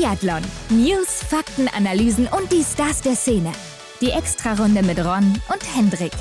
Biathlon. News, Fakten, Analysen und die Stars der Szene. Die Extrarunde mit Ron und Hendrik.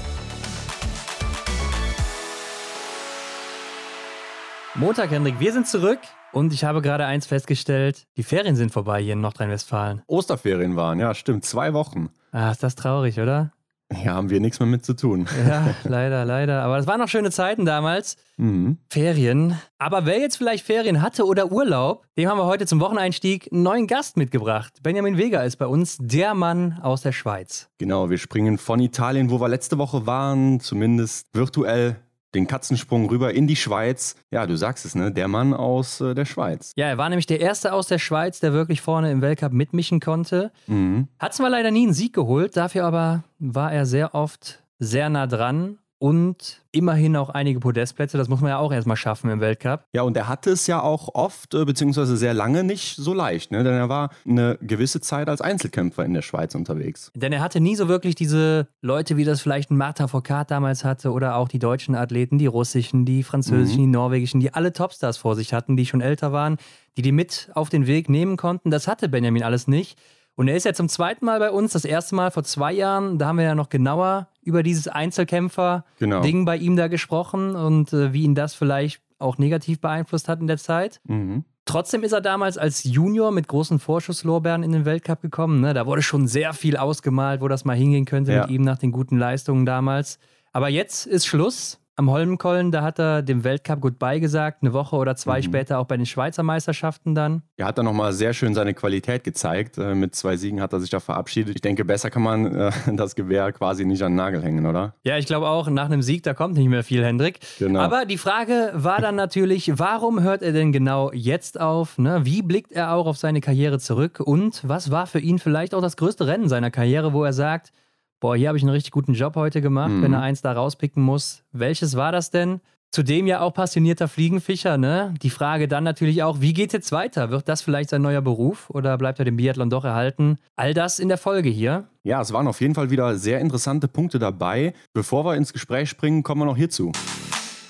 Montag, Hendrik, wir sind zurück und ich habe gerade eins festgestellt: Die Ferien sind vorbei hier in Nordrhein-Westfalen. Osterferien waren, ja, stimmt, zwei Wochen. Ah, ist das traurig, oder? Ja, haben wir nichts mehr mit zu tun. Ja, leider, leider. Aber es waren noch schöne Zeiten damals. Mhm. Ferien. Aber wer jetzt vielleicht Ferien hatte oder Urlaub, dem haben wir heute zum Wocheneinstieg einen neuen Gast mitgebracht. Benjamin Vega ist bei uns der Mann aus der Schweiz. Genau, wir springen von Italien, wo wir letzte Woche waren, zumindest virtuell den Katzensprung rüber in die Schweiz. Ja, du sagst es, ne? Der Mann aus äh, der Schweiz. Ja, er war nämlich der Erste aus der Schweiz, der wirklich vorne im Weltcup mitmischen konnte. Mhm. Hat zwar leider nie einen Sieg geholt, dafür aber war er sehr oft sehr nah dran und immerhin auch einige Podestplätze. Das muss man ja auch erstmal schaffen im Weltcup. Ja, und er hatte es ja auch oft, äh, beziehungsweise sehr lange nicht so leicht, ne? Denn er war eine gewisse Zeit als Einzelkämpfer in der Schweiz unterwegs. Denn er hatte nie so wirklich diese Leute, wie das vielleicht ein Marta Foucault damals hatte oder auch die deutschen Athleten, die russischen, die französischen, die norwegischen, die alle Topstars vor sich hatten, die schon älter waren, die die mit auf den Weg nehmen konnten. Das hatte Benjamin alles nicht. Und er ist ja zum zweiten Mal bei uns, das erste Mal vor zwei Jahren. Da haben wir ja noch genauer über dieses Einzelkämpfer-Ding Genau. bei ihm da gesprochen und äh, wie ihn das vielleicht auch negativ beeinflusst hat in der Zeit. Mhm. Trotzdem ist er damals als Junior mit großen Vorschusslorbeeren in den Weltcup gekommen. Ne? Da wurde schon sehr viel ausgemalt, wo das mal hingehen könnte Ja. mit ihm nach den guten Leistungen damals. Aber jetzt ist Schluss. Am Holmenkollen, da hat er dem Weltcup Goodbye gesagt, eine Woche oder zwei Mhm. später auch bei den Schweizer Meisterschaften dann. Er hat da nochmal sehr schön seine Qualität gezeigt. Äh, Mit zwei Siegen hat er sich da verabschiedet. Ich denke, besser kann man äh, das Gewehr quasi nicht an den Nagel hängen, oder? Ja, ich glaube auch, nach einem Sieg, da kommt nicht mehr viel, Hendrik. Genau. Aber die Frage war dann natürlich, warum hört er denn genau jetzt auf? Ne? Wie blickt er auch auf seine Karriere zurück? Und was war für ihn vielleicht auch das größte Rennen seiner Karriere, wo er sagt, boah, hier habe ich einen richtig guten Job heute gemacht, Mhm. wenn er eins da rauspicken muss. Welches war das denn? Zudem ja auch passionierter Fliegenfischer, ne? Die Frage dann natürlich auch, wie geht jetzt weiter? Wird das vielleicht sein neuer Beruf oder bleibt er dem Biathlon doch erhalten? All das in der Folge hier. Ja, es waren auf jeden Fall wieder sehr interessante Punkte dabei. Bevor wir ins Gespräch springen, kommen wir noch hierzu.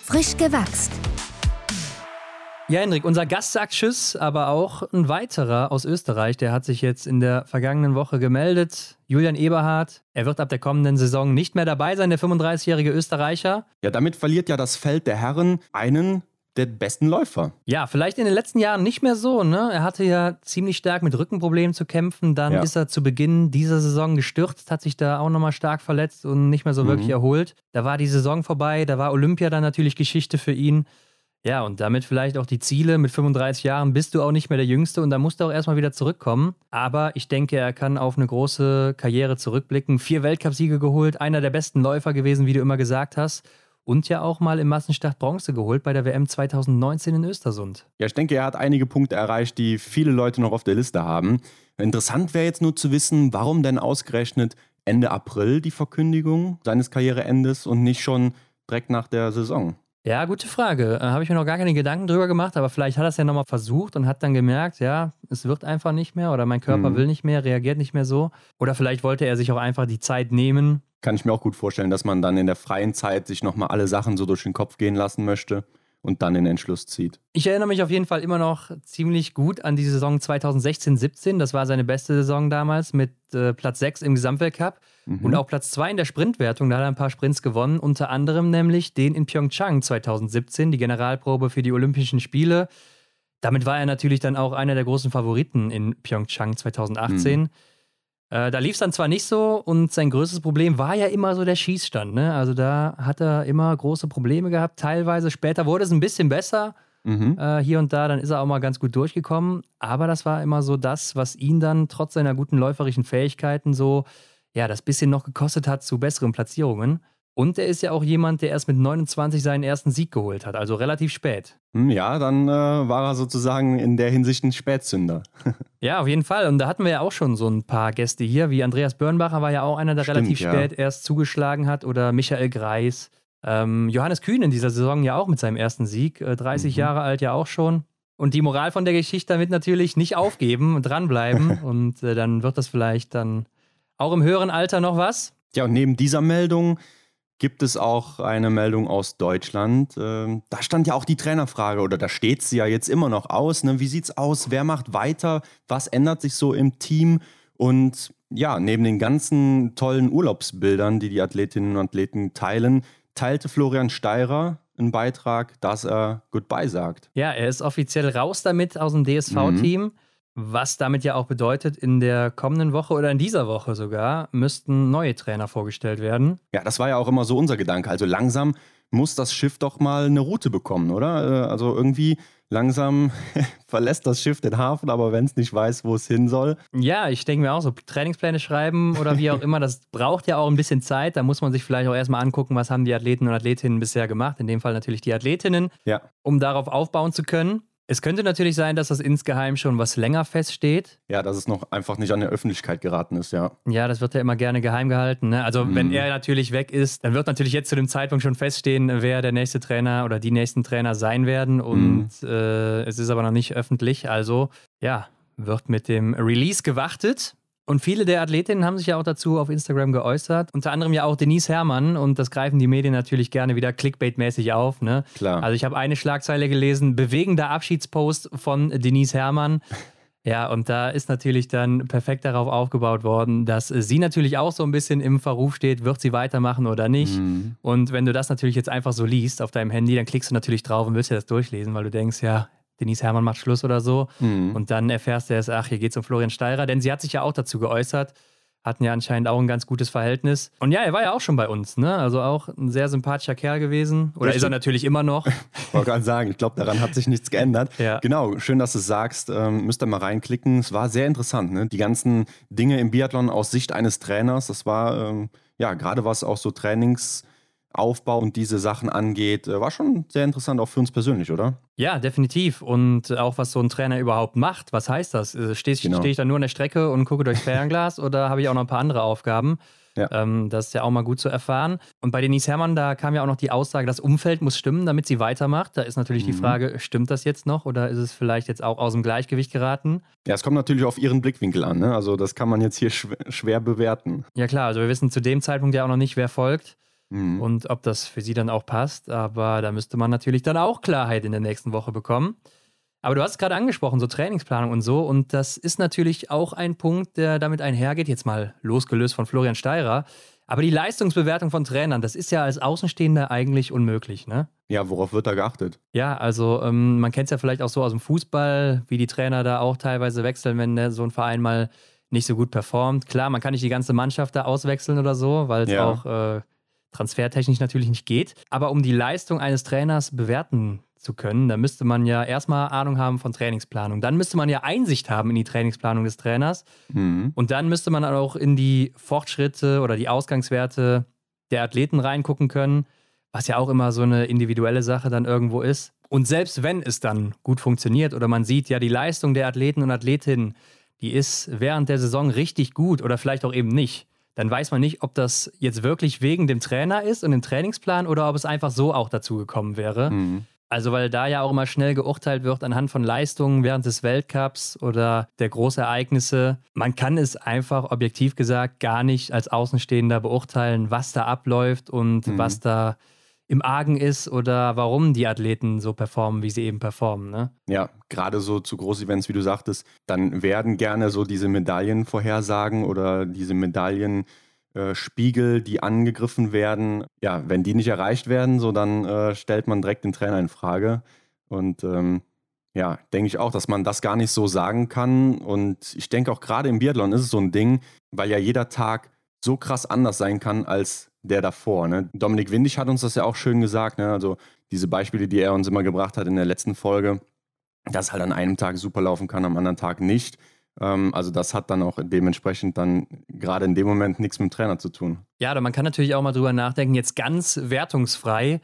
Frisch gewachst. Ja, Hendrik, unser Gast sagt Tschüss, aber auch ein weiterer aus Österreich, der hat sich jetzt in der vergangenen Woche gemeldet. Julian Eberhardt. Er wird ab der kommenden Saison nicht mehr dabei sein, der 35-jährige Österreicher. Ja, damit verliert ja das Feld der Herren einen der besten Läufer. Ja, vielleicht in den letzten Jahren nicht mehr so, ne? Er hatte ja ziemlich stark mit Rückenproblemen zu kämpfen. Dann Ja. ist er zu Beginn dieser Saison gestürzt, hat sich da auch nochmal stark verletzt und nicht mehr so Mhm. wirklich erholt. Da war die Saison vorbei, da war Olympia dann natürlich Geschichte für ihn. Ja, und damit vielleicht auch die Ziele. Mit 35 Jahren bist du auch nicht mehr der Jüngste und da musst du auch erstmal wieder zurückkommen. Aber ich denke, er kann auf eine große Karriere zurückblicken. Vier Weltcupsiege geholt, einer der besten Läufer gewesen, wie du immer gesagt hast. Und ja auch mal im Massenstart Bronze geholt bei der WM 2019 in Östersund. Ja, ich denke, er hat einige Punkte erreicht, die viele Leute noch auf der Liste haben. Interessant wäre jetzt nur zu wissen, warum denn ausgerechnet Ende April die Verkündigung seines Karriereendes und nicht schon direkt nach der Saison. Ja, gute Frage. Äh, Habe ich mir noch gar keine Gedanken drüber gemacht, aber vielleicht hat er es ja nochmal versucht und hat dann gemerkt, ja, es wird einfach nicht mehr oder mein Körper Mhm. will nicht mehr, reagiert nicht mehr so. Oder vielleicht wollte er sich auch einfach die Zeit nehmen. Kann ich mir auch gut vorstellen, dass man dann in der freien Zeit sich nochmal alle Sachen so durch den Kopf gehen lassen möchte und dann den Entschluss zieht. Ich erinnere mich auf jeden Fall immer noch ziemlich gut an die Saison 2016-17. Das war seine beste Saison damals mit äh, Platz 6 im Gesamtweltcup Mhm. und auch Platz 2 in der Sprintwertung. Da hat er ein paar Sprints gewonnen, unter anderem nämlich den in Pyeongchang 2017, die Generalprobe für die Olympischen Spiele. Damit war er natürlich dann auch einer der großen Favoriten in Pyeongchang 2018. Äh, da lief es dann zwar nicht so und sein größtes Problem war ja immer so der Schießstand. Ne? Also da hat er immer große Probleme gehabt, teilweise. Später wurde es ein bisschen besser Mhm. äh, hier und da, dann ist er auch mal ganz gut durchgekommen. Aber das war immer so das, was ihn dann trotz seiner guten läuferischen Fähigkeiten so, ja, das bisschen noch gekostet hat zu besseren Platzierungen. Und er ist ja auch jemand, der erst mit 29 seinen ersten Sieg geholt hat, also relativ spät. Hm, Ja, dann äh, war er sozusagen in der Hinsicht ein Spätzünder. Ja, auf jeden Fall. Und da hatten wir ja auch schon so ein paar Gäste hier, wie Andreas Börnbacher war ja auch einer, der Stimmt, relativ ja. spät erst zugeschlagen hat, oder Michael Greis. Ähm, Johannes Kühn in dieser Saison ja auch mit seinem ersten Sieg, äh, 30 Mhm. Jahre alt ja auch schon. Und die Moral von der Geschichte damit natürlich nicht aufgeben und dranbleiben. und äh, dann wird das vielleicht dann auch im höheren Alter noch was. Ja, und neben dieser Meldung gibt es auch eine Meldung aus Deutschland. Ähm, da stand ja auch die Trainerfrage oder da steht sie ja jetzt immer noch aus. Ne? Wie sieht's aus? Wer macht weiter? Was ändert sich so im Team? Und ja, neben den ganzen tollen Urlaubsbildern, die die Athletinnen und Athleten teilen, teilte Florian Steirer einen Beitrag, dass er Goodbye sagt. Ja, er ist offiziell raus damit aus dem DSV-Team. Mhm. Was damit ja auch bedeutet, in der kommenden Woche oder in dieser Woche sogar müssten neue Trainer vorgestellt werden. Ja, das war ja auch immer so unser Gedanke. Also langsam muss das Schiff doch mal eine Route bekommen, oder? Äh, also irgendwie langsam verlässt das Schiff den Hafen, aber wenn es nicht weiß, wo es hin soll. Ja, ich denke mir auch so, Trainingspläne schreiben oder wie auch immer, das braucht ja auch ein bisschen Zeit. Da muss man sich vielleicht auch erstmal angucken, was haben die Athleten und Athletinnen bisher gemacht. In dem Fall natürlich die Athletinnen, ja. um darauf aufbauen zu können. Es könnte natürlich sein, dass das insgeheim schon was länger feststeht. Ja, dass es noch einfach nicht an der Öffentlichkeit geraten ist, ja. Ja, das wird ja immer gerne geheim gehalten. Ne? Also, mm. wenn er natürlich weg ist, dann wird natürlich jetzt zu dem Zeitpunkt schon feststehen, wer der nächste Trainer oder die nächsten Trainer sein werden. Und mm. äh, es ist aber noch nicht öffentlich. Also, ja, wird mit dem Release gewartet. Und viele der Athletinnen haben sich ja auch dazu auf Instagram geäußert. Unter anderem ja auch Denise Herrmann. Und das greifen die Medien natürlich gerne wieder Clickbait-mäßig auf. Ne? Klar. Also ich habe eine Schlagzeile gelesen, bewegender Abschiedspost von Denise Herrmann. Ja, und da ist natürlich dann perfekt darauf aufgebaut worden, dass sie natürlich auch so ein bisschen im Verruf steht, wird sie weitermachen oder nicht. Mhm. Und wenn du das natürlich jetzt einfach so liest auf deinem Handy, dann klickst du natürlich drauf und willst dir das durchlesen, weil du denkst, ja, Denise Hermann macht Schluss oder so. Mhm. Und dann erfährst du erst, ach, hier geht es um Florian Steirer, denn sie hat sich ja auch dazu geäußert, hatten ja anscheinend auch ein ganz gutes Verhältnis. Und ja, er war ja auch schon bei uns, ne? Also auch ein sehr sympathischer Kerl gewesen. Oder Richtig. ist er natürlich immer noch. Ich wollte gerade sagen, ich glaube, daran hat sich nichts geändert. Ja. Genau, schön, dass du es sagst. Ähm, müsst ihr mal reinklicken. Es war sehr interessant, ne? Die ganzen Dinge im Biathlon aus Sicht eines Trainers. Das war, ähm, ja, gerade was auch so Trainings Aufbau und diese Sachen angeht, äh, war schon sehr interessant auch für uns persönlich, oder? Ja, definitiv. Und auch was so ein Trainer überhaupt macht. Was heißt das? Äh, Stehe genau. steh ich da nur an der Strecke und gucke durchs Fernglas oder habe ich auch noch ein paar andere Aufgaben? Ja. Ähm, das ist ja auch mal gut zu erfahren. Und bei Denise Herrmann, da kam ja auch noch die Aussage, das Umfeld muss stimmen, damit sie weitermacht. Da ist natürlich mhm. die Frage, stimmt das jetzt noch oder ist es vielleicht jetzt auch aus dem Gleichgewicht geraten? Ja, es kommt natürlich auf ihren Blickwinkel an. Ne? Also das kann man jetzt hier schwer, schwer bewerten. Ja klar, also wir wissen zu dem Zeitpunkt ja auch noch nicht, wer folgt. Mhm. Und ob das für sie dann auch passt. Aber da müsste man natürlich dann auch Klarheit in der nächsten Woche bekommen. Aber du hast es gerade angesprochen, so Trainingsplanung und so. Und das ist natürlich auch ein Punkt, der damit einhergeht. Jetzt mal losgelöst von Florian Steirer. Aber die Leistungsbewertung von Trainern, das ist ja als Außenstehender eigentlich unmöglich, ne? Ja, worauf wird da geachtet? Ja, also ähm, man kennt es ja vielleicht auch so aus dem Fußball, wie die Trainer da auch teilweise wechseln, wenn ne, so ein Verein mal nicht so gut performt. Klar, man kann nicht die ganze Mannschaft da auswechseln oder so, weil es ja. auch äh, transfertechnisch natürlich nicht geht. Aber um die Leistung eines Trainers bewerten zu können, da müsste man ja erstmal Ahnung haben von Trainingsplanung. Dann müsste man ja Einsicht haben in die Trainingsplanung des Trainers. Mhm. Und dann müsste man auch in die Fortschritte oder die Ausgangswerte der Athleten reingucken können, was ja auch immer so eine individuelle Sache dann irgendwo ist. Und selbst wenn es dann gut funktioniert oder man sieht, ja, die Leistung der Athleten und Athletinnen, die ist während der Saison richtig gut oder vielleicht auch eben nicht, dann weiß man nicht, ob das jetzt wirklich wegen dem Trainer ist und dem Trainingsplan oder ob es einfach so auch dazu gekommen wäre. Mhm. Also, weil da ja auch immer schnell geurteilt wird anhand von Leistungen während des Weltcups oder der Großereignisse. Man kann es einfach objektiv gesagt gar nicht als Außenstehender beurteilen, was da abläuft und mhm. was da im Argen ist oder warum die Athleten so performen, wie sie eben performen. Ne? Ja, gerade so zu Großevents, wie du sagtest, dann werden gerne so diese Medaillenvorhersagen oder diese Medaillenspiegel, äh, die angegriffen werden, ja, wenn die nicht erreicht werden, so dann äh, stellt man direkt den Trainer in Frage. Und ähm, ja, denke ich auch, dass man das gar nicht so sagen kann. Und ich denke auch gerade im Biathlon ist es so ein Ding, weil ja jeder Tag so krass anders sein kann als der davor. Ne? Dominik Windig hat uns das ja auch schön gesagt. Ne? Also diese Beispiele, die er uns immer gebracht hat in der letzten Folge, dass halt an einem Tag super laufen kann, am anderen Tag nicht. Ähm, also das hat dann auch dementsprechend dann gerade in dem Moment nichts mit dem Trainer zu tun. Ja, man kann natürlich auch mal drüber nachdenken, jetzt ganz wertungsfrei.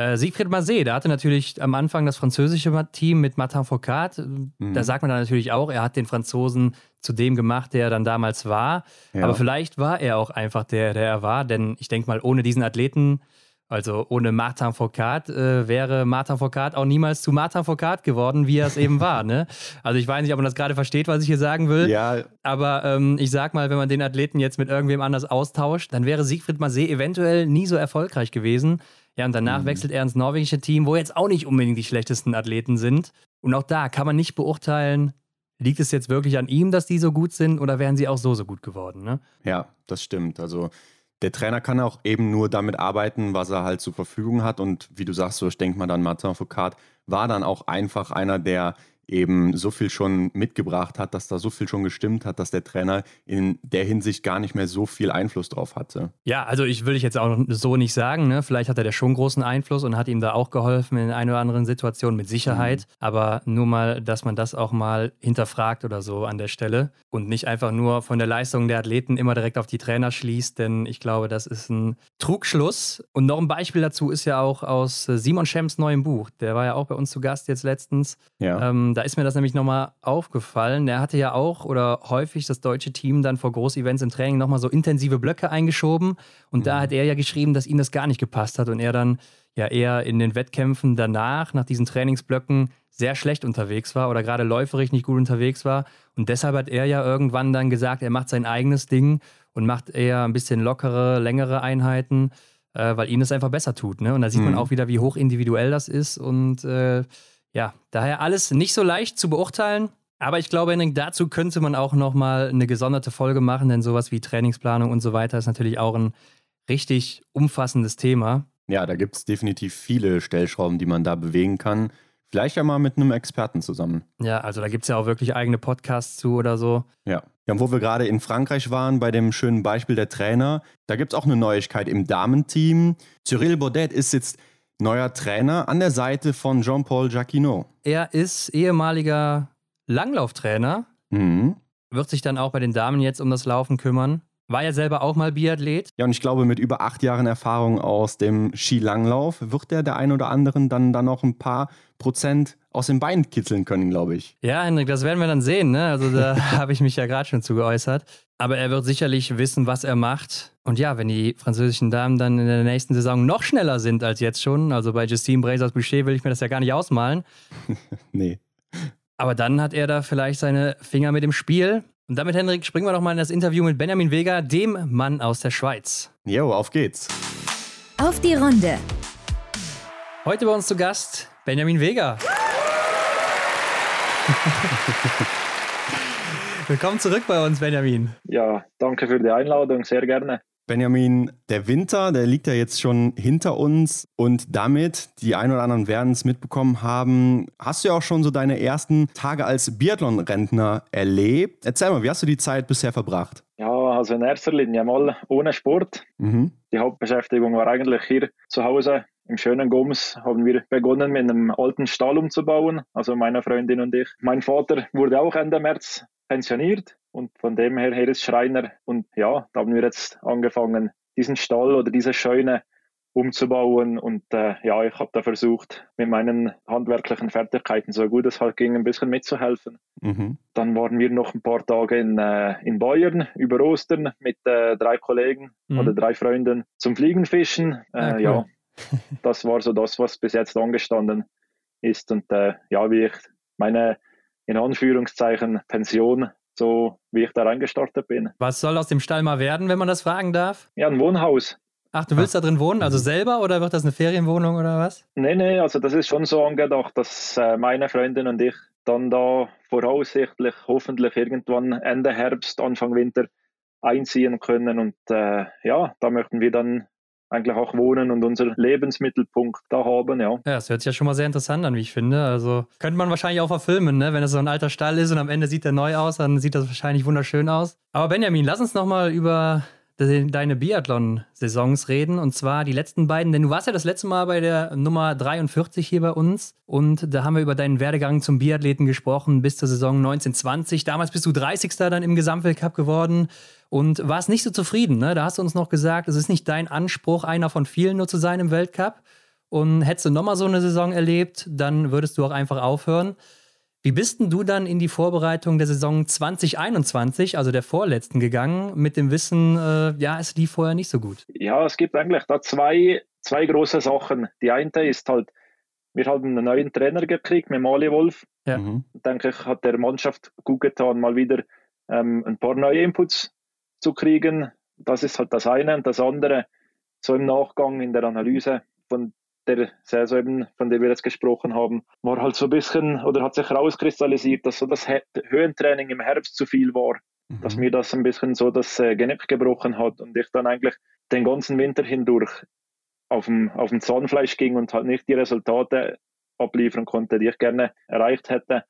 Äh, Siegfried Marseille, der hatte natürlich am Anfang das französische Team mit Martin Foucault. Mhm. Da sagt man dann natürlich auch, er hat den Franzosen zu dem gemacht, der er dann damals war. Ja. Aber vielleicht war er auch einfach der, der er war, denn ich denke mal, ohne diesen Athleten Also ohne Martin Foucault äh, wäre Martin Foucault auch niemals zu Martin Foucault geworden, wie er es eben war. Ne? Also ich weiß nicht, ob man das gerade versteht, was ich hier sagen will. Ja. Aber ähm, ich sag mal, wenn man den Athleten jetzt mit irgendwem anders austauscht, dann wäre Siegfried Massé eventuell nie so erfolgreich gewesen. Ja, und danach mhm. wechselt er ins norwegische Team, wo jetzt auch nicht unbedingt die schlechtesten Athleten sind. Und auch da kann man nicht beurteilen, liegt es jetzt wirklich an ihm, dass die so gut sind oder wären sie auch so so gut geworden, ne? Ja, das stimmt. Also der Trainer kann auch eben nur damit arbeiten, was er halt zur Verfügung hat. Und wie du sagst, so ich denke mal dann, Martin Foucault war dann auch einfach einer, der eben so viel schon mitgebracht hat, dass da so viel schon gestimmt hat, dass der Trainer in der Hinsicht gar nicht mehr so viel Einfluss drauf hatte. Ja, also ich will ich jetzt auch so nicht sagen. Ne? Vielleicht hat er da schon großen Einfluss und hat ihm da auch geholfen in einer oder anderen Situation mit Sicherheit. Mhm. Aber nur mal, dass man das auch mal hinterfragt oder so an der Stelle und nicht einfach nur von der Leistung der Athleten immer direkt auf die Trainer schließt, denn ich glaube, das ist ein Trugschluss. Und noch ein Beispiel dazu ist ja auch aus Simon Schems neuem Buch. Der war ja auch bei uns zu Gast jetzt letztens. Ja. Ähm, da ist mir das nämlich nochmal aufgefallen. Der hatte ja auch oder häufig das deutsche Team dann vor Großevents im Training nochmal so intensive Blöcke eingeschoben. Und mhm. da hat er ja geschrieben, dass ihm das gar nicht gepasst hat und er dann ja eher in den Wettkämpfen danach, nach diesen Trainingsblöcken, sehr schlecht unterwegs war oder gerade läuferig nicht gut unterwegs war. Und deshalb hat er ja irgendwann dann gesagt, er macht sein eigenes Ding und macht eher ein bisschen lockere, längere Einheiten, äh, weil ihm das einfach besser tut. Ne? Und da sieht mhm. man auch wieder, wie hoch individuell das ist. Und äh, ja, daher alles nicht so leicht zu beurteilen. Aber ich glaube, Henrik, dazu könnte man auch nochmal eine gesonderte Folge machen, denn sowas wie Trainingsplanung und so weiter ist natürlich auch ein richtig umfassendes Thema. Ja, da gibt es definitiv viele Stellschrauben, die man da bewegen kann. Vielleicht ja mal mit einem Experten zusammen. Ja, also da gibt es ja auch wirklich eigene Podcasts zu oder so. Ja. Ja, wo wir gerade in Frankreich waren, bei dem schönen Beispiel der Trainer, da gibt es auch eine Neuigkeit im Damenteam. Cyril Baudet ist jetzt neuer Trainer an der Seite von Jean-Paul Jacquinot. Er ist ehemaliger Langlauftrainer, mhm. wird sich dann auch bei den Damen jetzt um das Laufen kümmern. War ja selber auch mal Biathlet. Ja, und ich glaube, mit über acht Jahren Erfahrung aus dem Skilanglauf wird der der ein oder anderen dann, dann noch ein paar Prozent aus dem Bein kitzeln können, glaube ich. Ja, Hendrik, das werden wir dann sehen. Ne? Also da habe ich mich ja gerade schon zu geäußert. Aber er wird sicherlich wissen, was er macht. Und ja, wenn die französischen Damen dann in der nächsten Saison noch schneller sind als jetzt schon, also bei Justine Brazers Boucher will ich mir das ja gar nicht ausmalen. nee. Aber dann hat er da vielleicht seine Finger mit dem Spiel. Und damit, Hendrik, springen wir doch mal in das Interview mit Benjamin Vega, dem Mann aus der Schweiz. Jo, auf geht's. Auf die Runde. Heute bei uns zu Gast Benjamin Vega. Willkommen zurück bei uns, Benjamin. Ja, danke für die Einladung, sehr gerne. Benjamin, der Winter, der liegt ja jetzt schon hinter uns und damit, die ein oder anderen werden es mitbekommen haben, hast du ja auch schon so deine ersten Tage als Biathlon-Rentner erlebt. Erzähl mal, wie hast du die Zeit bisher verbracht? Ja, also in erster Linie mal ohne Sport. Mhm. Die Hauptbeschäftigung war eigentlich hier zu Hause. Im schönen Gums haben wir begonnen, mit einem alten Stall umzubauen, also meine Freundin und ich. Mein Vater wurde auch Ende März pensioniert und von dem her, her ist Schreiner. Und ja, da haben wir jetzt angefangen, diesen Stall oder diese Scheune umzubauen. Und äh, ja, ich habe da versucht, mit meinen handwerklichen Fertigkeiten, so gut es halt ging, ein bisschen mitzuhelfen. Mhm. Dann waren wir noch ein paar Tage in, äh, in Bayern über Ostern mit äh, drei Kollegen mhm. oder drei Freunden zum Fliegenfischen. Äh, ah, cool. Ja, das war so das, was bis jetzt angestanden ist. Und äh, ja, wie ich meine, in Anführungszeichen, Pension so wie ich da reingestartet bin. Was soll aus dem Stall mal werden, wenn man das fragen darf? Ja, ein Wohnhaus. Ach, du willst Ach. da drin wohnen, also selber oder wird das eine Ferienwohnung oder was? Nee, nee, also das ist schon so angedacht, dass äh, meine Freundin und ich dann da voraussichtlich, hoffentlich irgendwann Ende Herbst, Anfang Winter einziehen können und äh, ja, da möchten wir dann eigentlich auch wohnen und unser Lebensmittelpunkt da haben, ja. Ja, das hört sich ja schon mal sehr interessant an, wie ich finde. Also könnte man wahrscheinlich auch verfilmen, ne? Wenn es so ein alter Stall ist und am Ende sieht er neu aus, dann sieht das wahrscheinlich wunderschön aus. Aber Benjamin, lass uns nochmal über deine Biathlon-Saisons reden. Und zwar die letzten beiden, denn du warst ja das letzte Mal bei der Nummer 43 hier bei uns. Und da haben wir über deinen Werdegang zum Biathleten gesprochen bis zur Saison 1920. Damals bist du 30. dann im Gesamtweltcup geworden und warst nicht so zufrieden. Ne? Da hast du uns noch gesagt, es ist nicht dein Anspruch, einer von vielen nur zu sein im Weltcup. Und hättest du nochmal so eine Saison erlebt, dann würdest du auch einfach aufhören. Wie bist denn du dann in die Vorbereitung der Saison 2021, also der vorletzten, gegangen, mit dem Wissen, äh, ja, es lief vorher nicht so gut? Ja, es gibt eigentlich da zwei, zwei große Sachen. Die eine ist halt, wir haben einen neuen Trainer gekriegt mit Mali Wolf. Ja. Mhm. Denke ich, hat der Mannschaft gut getan, mal wieder ähm, ein paar neue Inputs zu kriegen. Das ist halt das eine. Und das andere, so im Nachgang in der Analyse von der Saison, eben, von der wir jetzt gesprochen haben, war halt so ein bisschen oder hat sich herauskristallisiert, dass so das Höhentraining im Herbst zu viel war. Mhm. Dass mir das ein bisschen so das äh, Genick gebrochen hat und ich dann eigentlich den ganzen Winter hindurch auf dem, auf dem Zahnfleisch ging und halt nicht die Resultate abliefern konnte, die ich gerne erreicht hätte.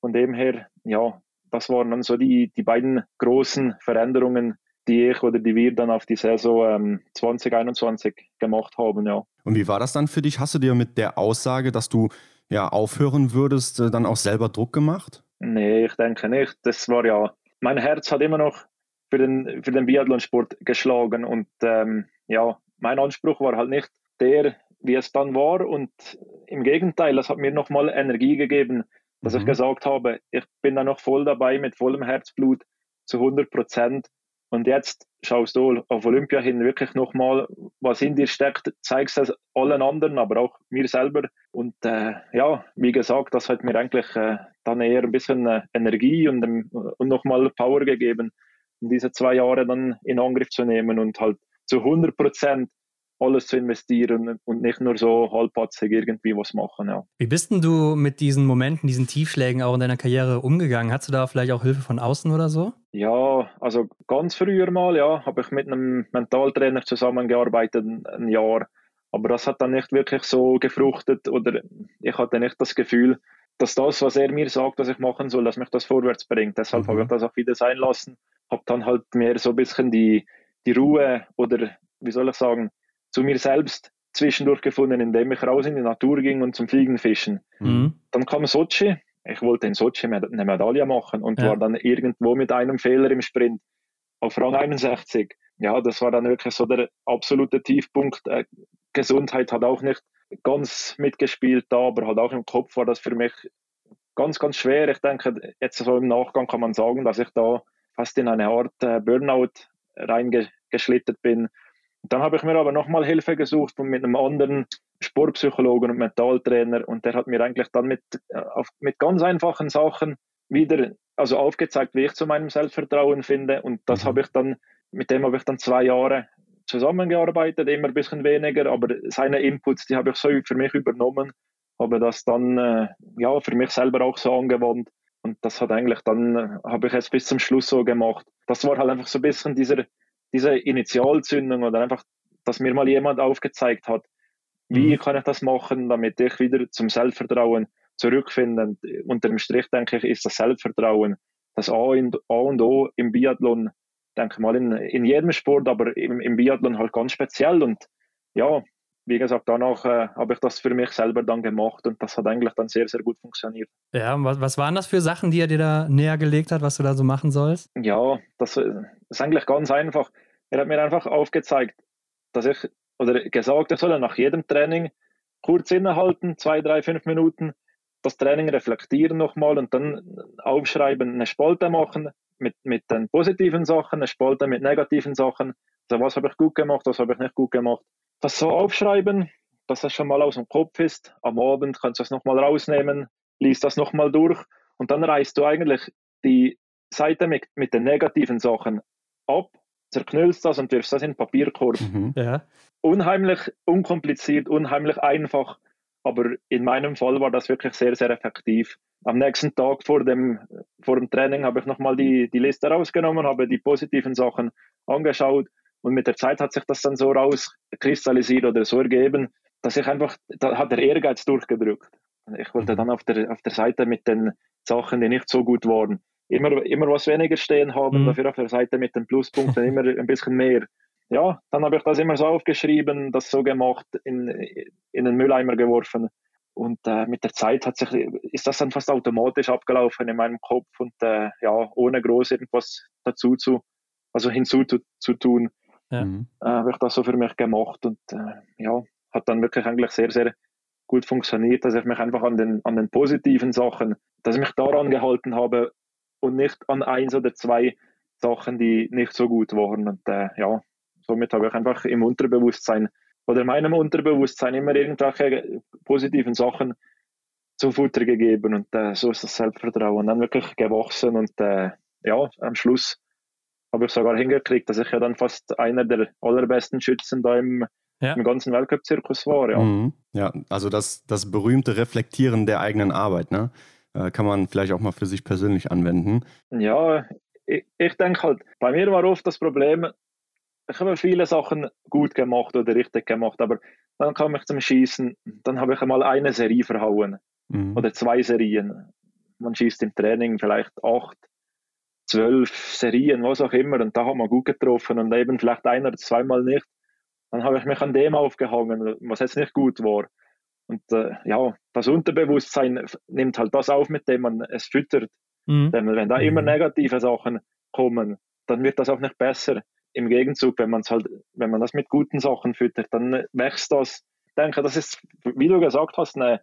Von dem her, ja, das waren dann so die, die beiden großen Veränderungen, die ich oder die wir dann auf die Saison ähm, 2021 gemacht haben, ja. Und wie war das dann für dich? Hast du dir mit der Aussage, dass du ja aufhören würdest, äh, dann auch selber Druck gemacht? Nee, ich denke nicht. Das war ja, mein Herz hat immer noch für den, für den Biathlonsport geschlagen und ähm, ja, mein Anspruch war halt nicht der, wie es dann war und im Gegenteil, das hat mir nochmal Energie gegeben, dass mhm. ich gesagt habe, ich bin da noch voll dabei mit vollem Herzblut zu 100 Prozent und jetzt schaust du auf Olympia hin wirklich nochmal, was in dir steckt, zeigst es allen anderen, aber auch mir selber. Und äh, ja, wie gesagt, das hat mir eigentlich äh, dann eher ein bisschen äh, Energie und, ähm, und nochmal Power gegeben, um diese zwei Jahre dann in Angriff zu nehmen und halt zu 100 Prozent alles zu investieren und nicht nur so halbpatzig irgendwie was machen. Ja. Wie bist denn du mit diesen Momenten, diesen Tiefschlägen auch in deiner Karriere umgegangen? Hast du da vielleicht auch Hilfe von außen oder so? Ja, also ganz früher mal, ja, habe ich mit einem Mentaltrainer zusammengearbeitet, ein Jahr. Aber das hat dann nicht wirklich so gefruchtet oder ich hatte nicht das Gefühl, dass das, was er mir sagt, was ich machen soll, dass mich das vorwärts bringt. Deshalb mhm. habe ich das auch wieder sein lassen. Habe dann halt mehr so ein bisschen die, die Ruhe oder wie soll ich sagen, zu mir selbst zwischendurch gefunden, indem ich raus in die Natur ging und zum Fliegen fischen. Mhm. Dann kam Sochi. Ich wollte in Sochi eine Medaille machen und ja. war dann irgendwo mit einem Fehler im Sprint auf Rang 61. Ja, das war dann wirklich so der absolute Tiefpunkt. Äh, Gesundheit hat auch nicht ganz mitgespielt da, aber halt auch im Kopf war das für mich ganz, ganz schwer. Ich denke, jetzt so im Nachgang kann man sagen, dass ich da fast in eine Art äh, Burnout reingeschlittert bin dann habe ich mir aber nochmal Hilfe gesucht mit einem anderen Sportpsychologen und Mentaltrainer und der hat mir eigentlich dann mit, äh, auf, mit ganz einfachen Sachen wieder also aufgezeigt, wie ich zu meinem Selbstvertrauen finde und das mhm. habe ich dann, mit dem habe ich dann zwei Jahre zusammengearbeitet, immer ein bisschen weniger, aber seine Inputs, die habe ich so für mich übernommen, habe das dann äh, ja für mich selber auch so angewandt und das hat eigentlich dann, äh, habe ich es bis zum Schluss so gemacht. Das war halt einfach so ein bisschen dieser diese Initialzündung oder einfach, dass mir mal jemand aufgezeigt hat, wie mhm. kann ich das machen, damit ich wieder zum Selbstvertrauen zurückfinde. Und unter dem Strich, denke ich, ist das Selbstvertrauen das A, in, A und O im Biathlon, denke ich mal, in, in jedem Sport, aber im, im Biathlon halt ganz speziell. Und ja, wie gesagt, danach äh, habe ich das für mich selber dann gemacht und das hat eigentlich dann sehr, sehr gut funktioniert. Ja, was, was waren das für Sachen, die er dir da näher gelegt hat, was du da so machen sollst? Ja, das, das äh, ist eigentlich ganz einfach. Er hat mir einfach aufgezeigt, dass ich, oder gesagt, ich soll nach jedem Training kurz innehalten, zwei, drei, fünf Minuten, das Training reflektieren nochmal und dann aufschreiben, eine Spalte machen mit, mit den positiven Sachen, eine Spalte mit negativen Sachen. Also was habe ich gut gemacht, was habe ich nicht gut gemacht das so aufschreiben, dass das schon mal aus dem Kopf ist. Am Abend kannst du das nochmal rausnehmen, liest das nochmal durch und dann reißt du eigentlich die Seite mit, mit den negativen Sachen ab, zerknüllst das und wirfst das in den Papierkorb. Mhm. Ja. Unheimlich unkompliziert, unheimlich einfach, aber in meinem Fall war das wirklich sehr, sehr effektiv. Am nächsten Tag vor dem, vor dem Training habe ich nochmal die, die Liste rausgenommen, habe die positiven Sachen angeschaut und mit der Zeit hat sich das dann so rauskristallisiert oder so ergeben, dass ich einfach, da hat der Ehrgeiz durchgedrückt. Ich wollte mhm. dann auf der, auf der Seite mit den Sachen, die nicht so gut waren, immer, immer was weniger stehen haben, mhm. dafür auf der Seite mit den Pluspunkten immer ein bisschen mehr. Ja, dann habe ich das immer so aufgeschrieben, das so gemacht, in, in den Mülleimer geworfen. Und äh, mit der Zeit hat sich, ist das dann fast automatisch abgelaufen in meinem Kopf und äh, ja, ohne groß irgendwas dazu zu, also hinzu zu, zu tun ja. Mhm. äh, habe ich das so für mich gemacht und äh, ja, hat dann wirklich eigentlich sehr, sehr gut funktioniert, dass ich mich einfach an den, an den positiven Sachen, dass ich mich daran gehalten habe und nicht an eins oder zwei Sachen, die nicht so gut waren. Und äh, ja, somit habe ich einfach im Unterbewusstsein oder in meinem Unterbewusstsein immer irgendwelche positiven Sachen zu Futter gegeben und äh, so ist das Selbstvertrauen dann wirklich gewachsen und äh, ja, am Schluss habe ich sogar hingekriegt, dass ich ja dann fast einer der allerbesten Schützen da im, ja. im ganzen Weltcup-Zirkus war. Ja. Mhm. ja, also das, das berühmte Reflektieren der eigenen Arbeit, ne? Äh, kann man vielleicht auch mal für sich persönlich anwenden. Ja, ich, ich denke halt, bei mir war oft das Problem, ich habe viele Sachen gut gemacht oder richtig gemacht, aber dann kam ich zum Schießen, dann habe ich einmal eine Serie verhauen mhm. oder zwei Serien. Man schießt im Training vielleicht acht, zwölf Serien, was auch immer, und da haben wir gut getroffen und eben vielleicht ein oder zweimal nicht. Dann habe ich mich an dem aufgehangen, was jetzt nicht gut war. Und äh, ja, das Unterbewusstsein nimmt halt das auf, mit dem man es füttert. Mhm. Denn wenn da immer mhm. negative Sachen kommen, dann wird das auch nicht besser. Im Gegenzug, wenn man es halt, wenn man das mit guten Sachen füttert, dann wächst das. Ich denke, das ist, wie du gesagt hast, eine,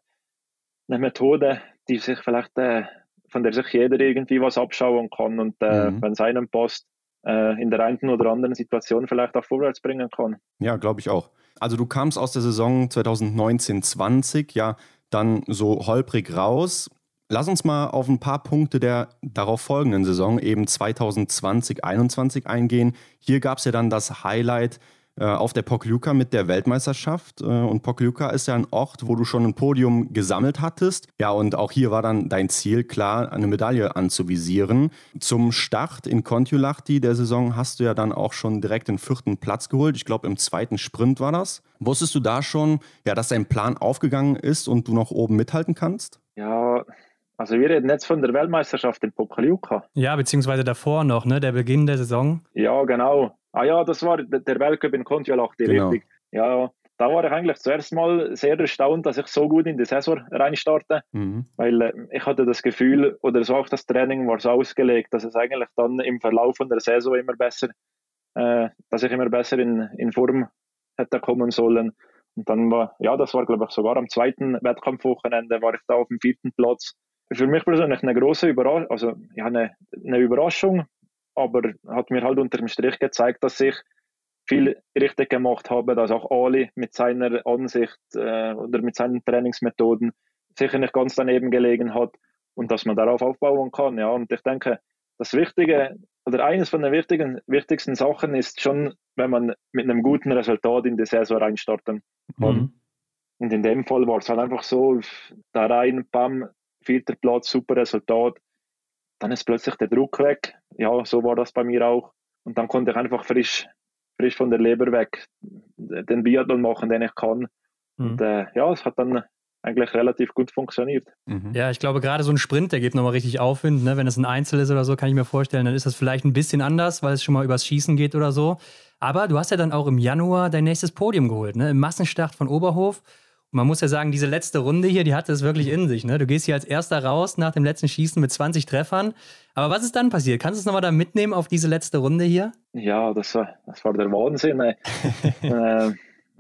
eine Methode, die sich vielleicht, äh, von der sich jeder irgendwie was abschauen kann und äh, mhm. wenn es einem passt, in der einen oder anderen Situation vielleicht auch vorwärts bringen kann. Ja, glaube ich auch. Also du kamst aus der Saison 2019-20, ja, dann so holprig raus. Lass uns mal auf ein paar Punkte der darauf folgenden Saison, eben 2020-21 eingehen. Hier gab es ja dann das Highlight äh, auf der Pokljuka mit der Weltmeisterschaft. Äh, und Pokljuka ist ja ein Ort, wo du schon ein Podium gesammelt hattest. Ja, und auch hier war dann dein Ziel, klar, eine Medaille anzuvisieren. Zum Start in Kontiolahti der Saison hast du ja dann auch schon direkt den vierten Platz geholt. Ich glaube, im zweiten Sprint war das. Wusstest du da schon, ja, dass dein Plan aufgegangen ist und du noch oben mithalten kannst? Ja, also wir reden jetzt von der Weltmeisterschaft in Pokljuka. Ja, beziehungsweise davor noch, ne? Der Beginn der Saison. Ja, genau. Ah ja, das war der Weltcup in Kontiolahti, genau. richtig. Ja, da war ich eigentlich zuerst mal sehr erstaunt, dass ich so gut in die Saison reinstarte, mhm. weil äh, ich hatte das Gefühl, oder so auch das Training war so ausgelegt, dass es eigentlich dann im Verlauf von der Saison immer besser, äh, dass ich immer besser in, in Form hätte kommen sollen. Und dann war, ja, das war glaube ich sogar am zweiten Wettkampfwochenende, war ich da auf dem vierten Platz für mich persönlich eine große Überraschung, also ja, eine, eine Überraschung, aber hat mir halt unter dem Strich gezeigt, dass ich viel richtig gemacht habe, dass auch Ali mit seiner Ansicht äh, oder mit seinen Trainingsmethoden sicher nicht ganz daneben gelegen hat und dass man darauf aufbauen kann. Ja, und ich denke, das Wichtige oder eines von den wichtigen, wichtigsten Sachen ist schon, wenn man mit einem guten Resultat in die Saison reinstarten kann. Mhm. Und in dem Fall war es halt einfach so, da rein, bam, vierter Platz, super Resultat. Dann ist plötzlich der Druck weg. Ja, so war das bei mir auch. Und dann konnte ich einfach frisch, frisch von der Leber weg den Biathlon machen, den ich kann. Mhm. Und äh, ja, es hat dann eigentlich relativ gut funktioniert. Mhm. Ja, ich glaube, gerade so ein Sprint, der gibt nochmal richtig Aufwind. Ne? Wenn es ein Einzel ist oder so, kann ich mir vorstellen, dann ist das vielleicht ein bisschen anders, weil es schon mal übers Schießen geht oder so. Aber du hast ja dann auch im Januar dein nächstes Podium geholt, ne? im Massenstart von Oberhof man muss ja sagen, diese letzte Runde hier, die hatte es wirklich in sich. Ne? Du gehst hier als erster raus nach dem letzten Schießen mit 20 Treffern. Aber was ist dann passiert? Kannst du es nochmal da mitnehmen auf diese letzte Runde hier? Ja, das war, das war der Wahnsinn. äh,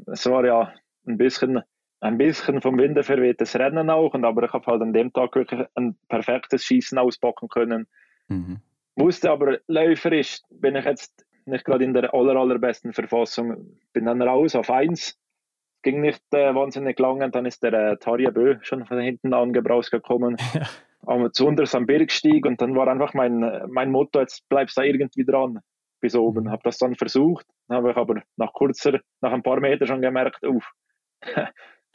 es war ja ein bisschen, ein bisschen vom Winde verwehtes Rennen auch. Und, aber ich habe halt an dem Tag wirklich ein perfektes Schießen auspacken können. Mhm. Wusste aber, läuferisch bin ich jetzt nicht gerade in der aller, allerbesten Verfassung. Bin dann raus auf 1 ging nicht äh, wahnsinnig lang und dann ist der äh, Tarja Bö schon von hinten angebraust gekommen. Ja. Aber zu uns am Bergstieg und dann war einfach mein, mein Motto, jetzt bleibst du da irgendwie dran bis oben. Mhm. Habe das dann versucht, habe ich aber nach kurzer, nach ein paar Metern schon gemerkt, uff,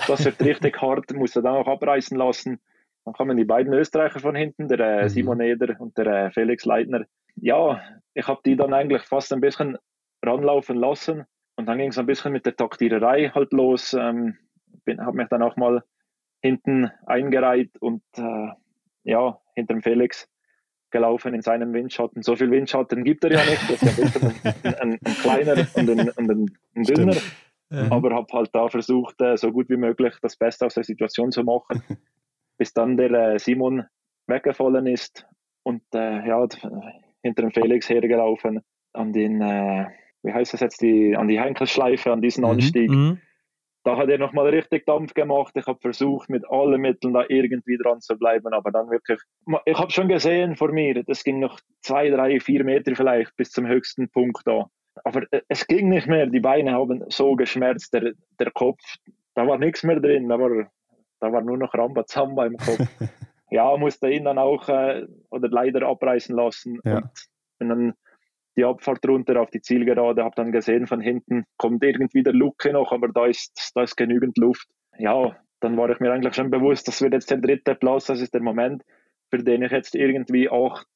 das wird richtig hart, musste dann auch abreißen lassen. Dann kamen die beiden Österreicher von hinten, der äh, mhm. Simon Eder und der äh, Felix Leitner. Ja, ich habe die dann eigentlich fast ein bisschen ranlaufen lassen und dann ging es ein bisschen mit der Taktiererei halt los. Ähm, habe mich dann auch mal hinten eingereiht und äh, ja, hinter dem Felix gelaufen in seinem Windschatten. So viel Windschatten gibt er ja nicht. Das ist ja ein, ein, ein, kleiner und ein, ein, ein dünner. Ja. Aber habe halt da versucht, äh, so gut wie möglich das Beste aus der Situation zu machen, bis dann der äh, Simon weggefallen ist und äh, ja, hinter dem Felix hergelaufen an den äh, wie heißt das jetzt, die, an die Henkelschleife, an diesen mhm, Anstieg. Mhm. da hat er nochmal richtig Dampf gemacht. Ich habe versucht, mit allen Mitteln da irgendwie dran zu bleiben, aber dann wirklich, ich habe schon gesehen vor mir, das ging noch zwei, drei, vier Meter vielleicht bis zum höchsten Punkt da. Aber äh, es ging nicht mehr, die Beine haben so geschmerzt, der, der Kopf, da war nichts mehr drin, da war, da war nur noch Rambazamba im Kopf. ja, musste ihn dann auch äh, oder leider abreißen lassen ja. und bin dann die Abfahrt runter auf die Zielgerade, habe dann gesehen, von hinten kommt irgendwie der Lucke noch, aber da ist, da ist genügend Luft. Ja, dann war ich mir eigentlich schon bewusst, das wird jetzt der dritte Platz, das ist der Moment, für den ich jetzt irgendwie acht,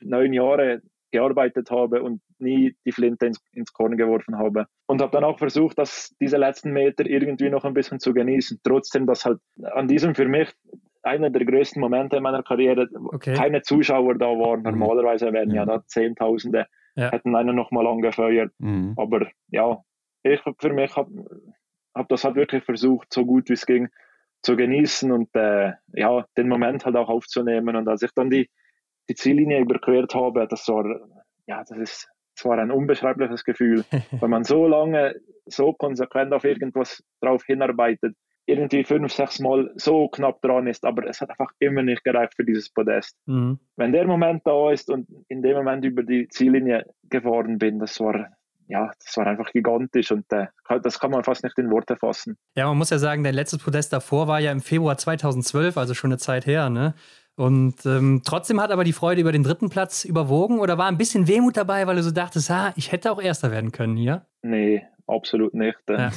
neun Jahre gearbeitet habe und nie die Flinte ins, ins Korn geworfen habe. Und habe dann auch versucht, dass diese letzten Meter irgendwie noch ein bisschen zu genießen. Trotzdem, dass halt an diesem für mich einer der größten Momente in meiner Karriere okay. keine Zuschauer da waren. Mhm. Normalerweise werden ja, ja da Zehntausende ja. hätten einen nochmal angefeuert. Mhm. Aber ja, ich für mich habe hab das halt wirklich versucht, so gut wie es ging, zu genießen und äh, ja, den Moment halt auch aufzunehmen. Und als ich dann die, die Ziellinie überquert habe, das war, ja, das ist, das war ein unbeschreibliches Gefühl, wenn man so lange, so konsequent auf irgendwas drauf hinarbeitet irgendwie fünf, sechs Mal so knapp dran ist, aber es hat einfach immer nicht gereicht für dieses Podest. Mhm. Wenn der Moment da ist und in dem Moment über die Ziellinie gefahren bin, das war ja, das war einfach gigantisch und äh, das kann man fast nicht in Worte fassen. Ja, man muss ja sagen, dein letztes Podest davor war ja im Februar 2012, also schon eine Zeit her, ne? Und ähm, trotzdem hat aber die Freude über den dritten Platz überwogen oder war ein bisschen Wehmut dabei, weil du so dachtest, ah, ich hätte auch Erster werden können hier? Nee, absolut nicht. Ja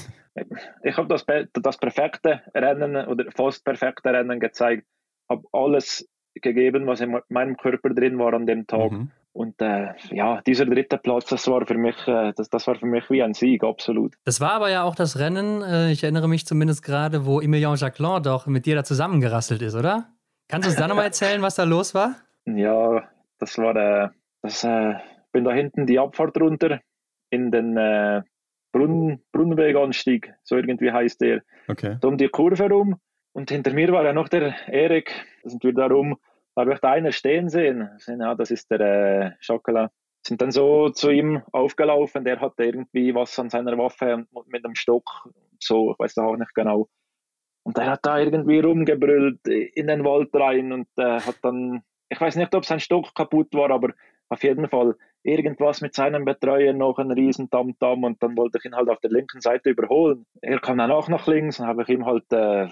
ich habe das, das perfekte Rennen oder fast perfekte Rennen gezeigt, habe alles gegeben, was in meinem Körper drin war an dem Tag. Mhm. Und äh, ja, dieser dritte Platz, das war für mich, äh, das, das war für mich wie ein Sieg, absolut. Das war aber ja auch das Rennen, äh, ich erinnere mich zumindest gerade, wo Emilien Jacquelin doch mit dir da zusammengerasselt ist, oder? Kannst du uns da nochmal erzählen, was da los war? Ja, das war, äh, das, äh, bin da hinten die Abfahrt runter in den äh, Brunnen, Brunnenweganstieg, so irgendwie heißt der. Okay. Da um die Kurve rum. Und hinter mir war ja noch der Erik. Da sind wir da rum. Da habe ich da einen stehen sehen. Ja, das ist der äh. Sind dann so zu ihm aufgelaufen. Der hatte irgendwie was an seiner Waffe mit einem Stock. So, ich weiß auch nicht genau. Und der hat da irgendwie rumgebrüllt in den Wald rein und äh, hat dann, ich weiß nicht, ob sein Stock kaputt war, aber auf jeden Fall irgendwas mit seinem Betreuer noch ein riesen Tamtam und dann wollte ich ihn halt auf der linken Seite überholen. Er kam dann auch nach links und habe ich ihm halt äh,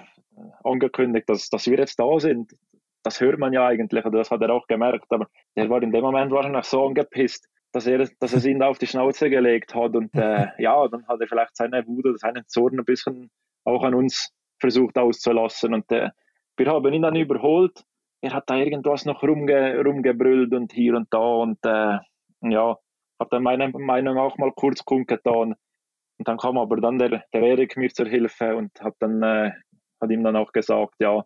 angekündigt, dass, dass wir jetzt da sind. Das hört man ja eigentlich oder das hat er auch gemerkt, aber er war in dem Moment wahrscheinlich so angepisst, dass er, dass es ihn da auf die Schnauze gelegt hat und äh, ja, dann hat er vielleicht seine Wut oder seinen Zorn ein bisschen auch an uns versucht auszulassen und äh, wir haben ihn dann überholt. Er hat da irgendwas noch rumge, rumgebrüllt und hier und da und äh, ja, habe dann meine Meinung auch mal kurz kundgetan. Und dann kam aber dann der, der Erik mir zur Hilfe und hat dann äh, hat ihm dann auch gesagt, ja,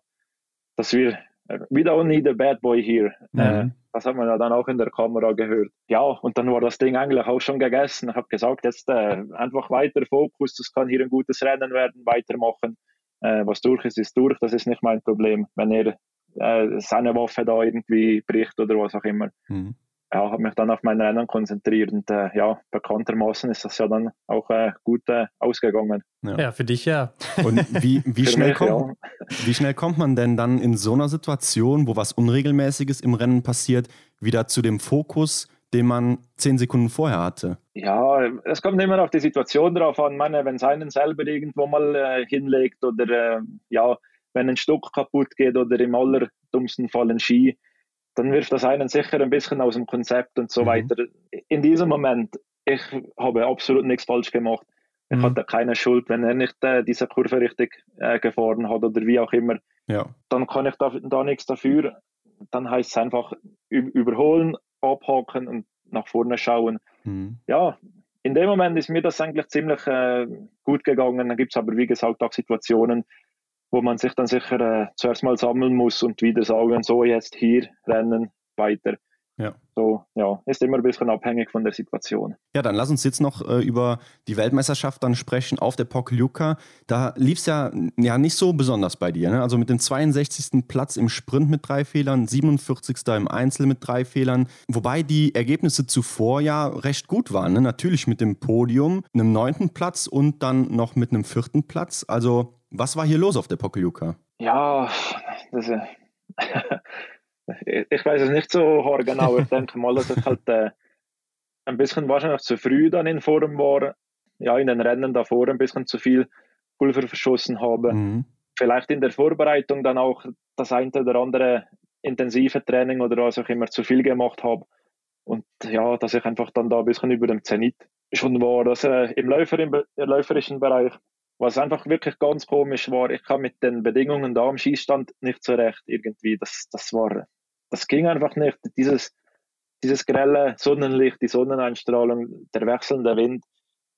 dass wir äh, we don't need a bad boy here. Mhm. Äh, das hat man ja dann auch in der Kamera gehört. Ja, und dann war das Ding eigentlich auch schon gegessen. Ich habe gesagt, jetzt äh, einfach weiter Fokus, das kann hier ein gutes Rennen werden, weitermachen. Äh, was durch ist, ist durch, das ist nicht mein Problem, wenn er äh, seine Waffe da irgendwie bricht oder was auch immer. Mhm ja, habe mich dann auf mein Rennen konzentriert und äh, ja, bekanntermaßen ist das ja dann auch äh, gut äh, ausgegangen. Ja. ja. für dich ja. Und wie, wie, schnell mich, kommt, ja. wie schnell kommt man denn dann in so einer Situation, wo was Unregelmäßiges im Rennen passiert, wieder zu dem Fokus, den man zehn Sekunden vorher hatte? Ja, es kommt immer auf die Situation drauf an. meine, wenn es einen selber irgendwo mal äh, hinlegt oder äh, ja, wenn ein Stock kaputt geht oder im allerdummsten Fall ein Ski, dann wirft das einen sicher ein bisschen aus dem Konzept und so mhm. weiter. In diesem Moment, ich habe absolut nichts falsch gemacht. Ich mhm. hatte keine Schuld, wenn er nicht äh, diese Kurve richtig äh, gefahren hat oder wie auch immer. Ja. Dann kann ich da, da nichts dafür. Dann heißt es einfach überholen, abhaken und nach vorne schauen. Mhm. Ja, in dem Moment ist mir das eigentlich ziemlich äh, gut gegangen. Dann gibt es aber, wie gesagt, auch Situationen, wo man sich dann sicher äh, zuerst mal sammeln muss und wieder sagen, so jetzt hier rennen, weiter. Ja. So, ja, ist immer ein bisschen abhängig von der Situation. Ja, dann lass uns jetzt noch äh, über die Weltmeisterschaft dann sprechen auf der Pokljuka. Da lief es ja, ja nicht so besonders bei dir. Ne? Also mit dem 62. Platz im Sprint mit drei Fehlern, 47. im Einzel mit drei Fehlern. Wobei die Ergebnisse zuvor ja recht gut waren. Ne? Natürlich mit dem Podium, einem neunten Platz und dann noch mit einem vierten Platz. Also, was war hier los auf der Pokljuka? Ja, das ist. ich weiß es nicht so genau. Ich denke mal, dass ich halt äh, ein bisschen wahrscheinlich zu früh dann in Form war. Ja, in den Rennen davor ein bisschen zu viel Pulver verschossen habe. Mhm. Vielleicht in der Vorbereitung dann auch das eine oder andere intensive Training oder was auch immer zu viel gemacht habe. Und ja, dass ich einfach dann da ein bisschen über dem Zenit schon war. dass äh, im, Läufer, im, im läuferischen Bereich was einfach wirklich ganz komisch war, ich kam mit den Bedingungen da am Schießstand nicht zurecht irgendwie. Das, das war, das ging einfach nicht. Dieses, dieses grelle Sonnenlicht, die Sonneneinstrahlung, der wechselnde Wind.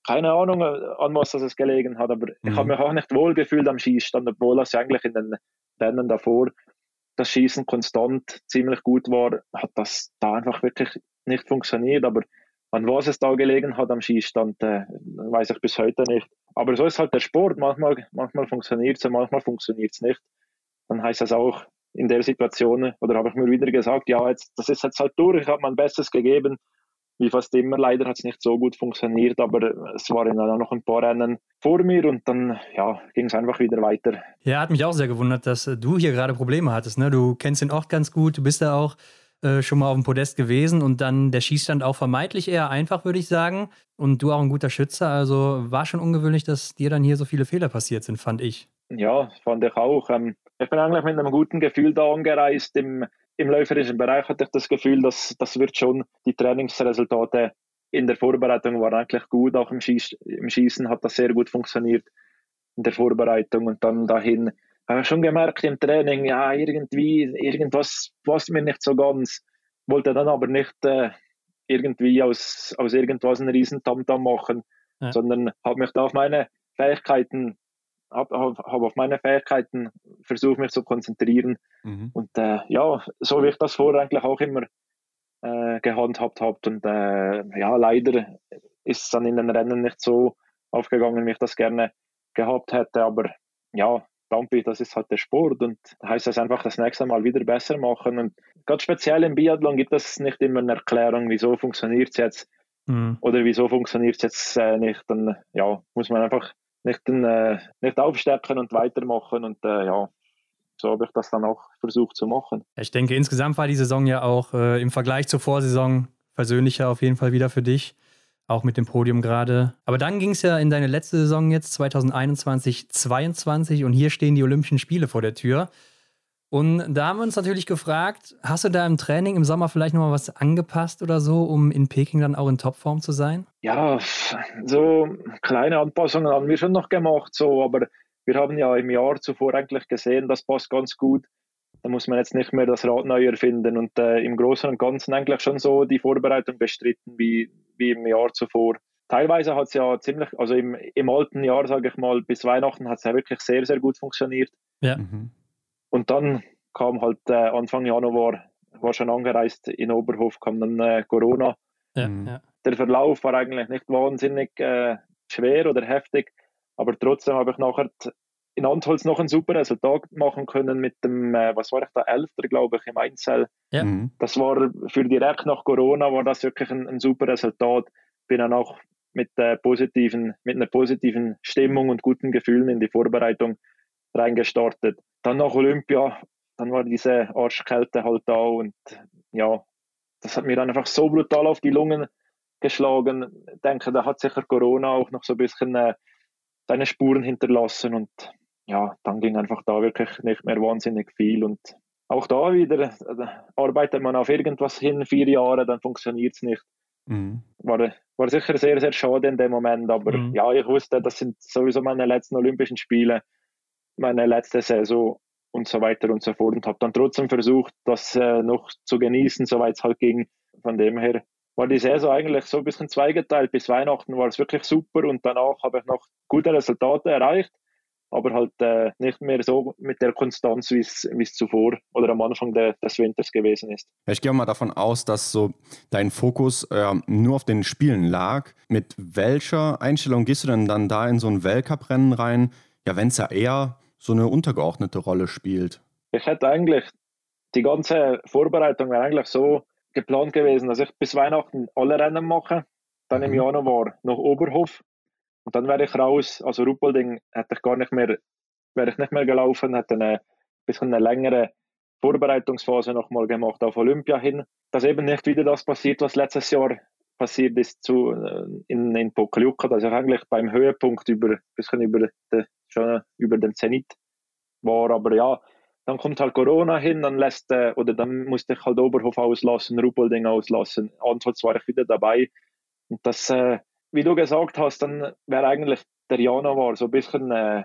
Keine Ahnung, an was das gelegen hat, aber mhm. ich habe mich auch nicht wohl gefühlt am Schießstand, obwohl das eigentlich in den Rennen davor das Schießen konstant ziemlich gut war, hat das da einfach wirklich nicht funktioniert. Aber an was es da gelegen hat am Schießstand, äh, weiß ich bis heute nicht. Aber so ist halt der Sport. Manchmal, manchmal funktioniert es, manchmal funktioniert es nicht. Dann heißt das auch in der Situation, oder habe ich mir wieder gesagt, ja, jetzt, das ist jetzt halt durch, ich habe mein Bestes gegeben. Wie fast immer, leider hat es nicht so gut funktioniert, aber es waren dann noch ein paar Rennen vor mir und dann ja, ging es einfach wieder weiter. Ja, hat mich auch sehr gewundert, dass du hier gerade Probleme hattest. Ne? Du kennst den Ort ganz gut, du bist da auch äh, schon mal auf dem Podest gewesen und dann der Schießstand auch vermeintlich eher einfach, würde ich sagen. Und du auch ein guter Schütze. Also war schon ungewöhnlich, dass dir dann hier so viele Fehler passiert sind, fand ich. Ja, fand ich auch. Ähm, ich bin eigentlich mit einem guten Gefühl da angereist. Im, im läuferischen Bereich hatte ich das Gefühl, dass das wird schon die Trainingsresultate in der Vorbereitung waren eigentlich gut. Auch im, Schieß, im Schießen hat das sehr gut funktioniert in der Vorbereitung und dann dahin habe schon gemerkt im Training, ja, irgendwie, irgendwas passt mir nicht so ganz. Wollte dann aber nicht äh, irgendwie aus, aus irgendwas einen riesen Tamtam machen, ja. sondern habe mich da auf meine Fähigkeiten, habe hab, hab auf meine Fähigkeiten versucht, mich zu konzentrieren. Mhm. Und äh, ja, so wie ich das vorher eigentlich auch immer äh, gehandhabt habe. Und äh, ja, leider ist es dann in den Rennen nicht so aufgegangen, wie ich das gerne gehabt hätte. Aber ja, Dampi, das ist halt der Sport und heißt es einfach das nächste Mal wieder besser machen. Und ganz speziell im Biathlon gibt es nicht immer eine Erklärung, wieso funktioniert es jetzt mhm. oder wieso funktioniert es jetzt äh, nicht. Dann ja, muss man einfach nicht, äh, nicht aufstecken und weitermachen und äh, ja, so habe ich das dann auch versucht zu machen. Ich denke, insgesamt war die Saison ja auch äh, im Vergleich zur Vorsaison persönlicher auf jeden Fall wieder für dich auch mit dem Podium gerade. Aber dann ging es ja in deine letzte Saison jetzt, 2021, 2022 und hier stehen die Olympischen Spiele vor der Tür. Und da haben wir uns natürlich gefragt, hast du da im Training im Sommer vielleicht nochmal was angepasst oder so, um in Peking dann auch in Topform zu sein? Ja, so kleine Anpassungen haben wir schon noch gemacht, so, aber wir haben ja im Jahr zuvor eigentlich gesehen, das passt ganz gut. Da muss man jetzt nicht mehr das Rad neu erfinden und äh, im Großen und Ganzen eigentlich schon so die Vorbereitung bestritten, wie, wie im Jahr zuvor. Teilweise hat es ja ziemlich, also im, im alten Jahr, sage ich mal, bis Weihnachten hat es ja wirklich sehr, sehr gut funktioniert. Ja. Mhm. Und dann kam halt äh, Anfang Januar, war schon angereist in Oberhof, kam dann äh, Corona. Ja, mhm. ja. Der Verlauf war eigentlich nicht wahnsinnig äh, schwer oder heftig, aber trotzdem habe ich nachher in Antholz noch ein super Resultat machen können mit dem, äh, was war ich da, Elfter, glaube ich, im Einzel. Ja. Mhm. Das war für direkt nach Corona war das wirklich ein, ein super Resultat. Bin dann auch mit, äh, positiven, mit einer positiven Stimmung und guten Gefühlen in die Vorbereitung reingestartet. Dann nach Olympia, dann war diese Arschkälte halt da und ja, das hat mir dann einfach so brutal auf die Lungen geschlagen. Ich denke, da hat sicher Corona auch noch so ein bisschen äh, seine Spuren hinterlassen und ja, dann ging einfach da wirklich nicht mehr wahnsinnig viel. Und auch da wieder äh, arbeitet man auf irgendwas hin, vier Jahre, dann funktioniert es nicht. Mhm. War, war sicher sehr, sehr schade in dem Moment, aber mhm. ja, ich wusste, das sind sowieso meine letzten Olympischen Spiele, meine letzte Saison und so weiter und so fort und habe dann trotzdem versucht, das äh, noch zu genießen, soweit es halt ging. Von dem her war die Saison eigentlich so ein bisschen zweigeteilt. Bis Weihnachten war es wirklich super und danach habe ich noch gute Resultate erreicht aber halt äh, nicht mehr so mit der Konstanz, wie es zuvor oder am Anfang de, des Winters gewesen ist. Ich gehe mal davon aus, dass so dein Fokus äh, nur auf den Spielen lag. Mit welcher Einstellung gehst du denn dann da in so ein Weltcuprennen rein? Ja, wenn es ja eher so eine untergeordnete Rolle spielt. Ich hätte eigentlich die ganze Vorbereitung wäre eigentlich so geplant gewesen, dass ich bis Weihnachten alle Rennen mache, dann mhm. im Januar noch Oberhof und dann wäre ich raus. Also Ruppolding hätte ich gar nicht mehr, wäre ich nicht mehr gelaufen, hätte eine bisschen eine längere Vorbereitungsphase nochmal gemacht auf Olympia hin. Dass eben nicht wieder das passiert, was letztes Jahr passiert ist zu, äh, in, in Pokljuka, dass ich eigentlich beim Höhepunkt über, bisschen über, de, schon über den Zenit war. Aber ja, dann kommt halt Corona hin, dann lässt, äh, oder dann musste ich halt Oberhof auslassen, Ruppolding auslassen. Anfangs war ich wieder dabei. Und das, äh, wie du gesagt hast, dann wäre eigentlich der Januar so ein bisschen äh,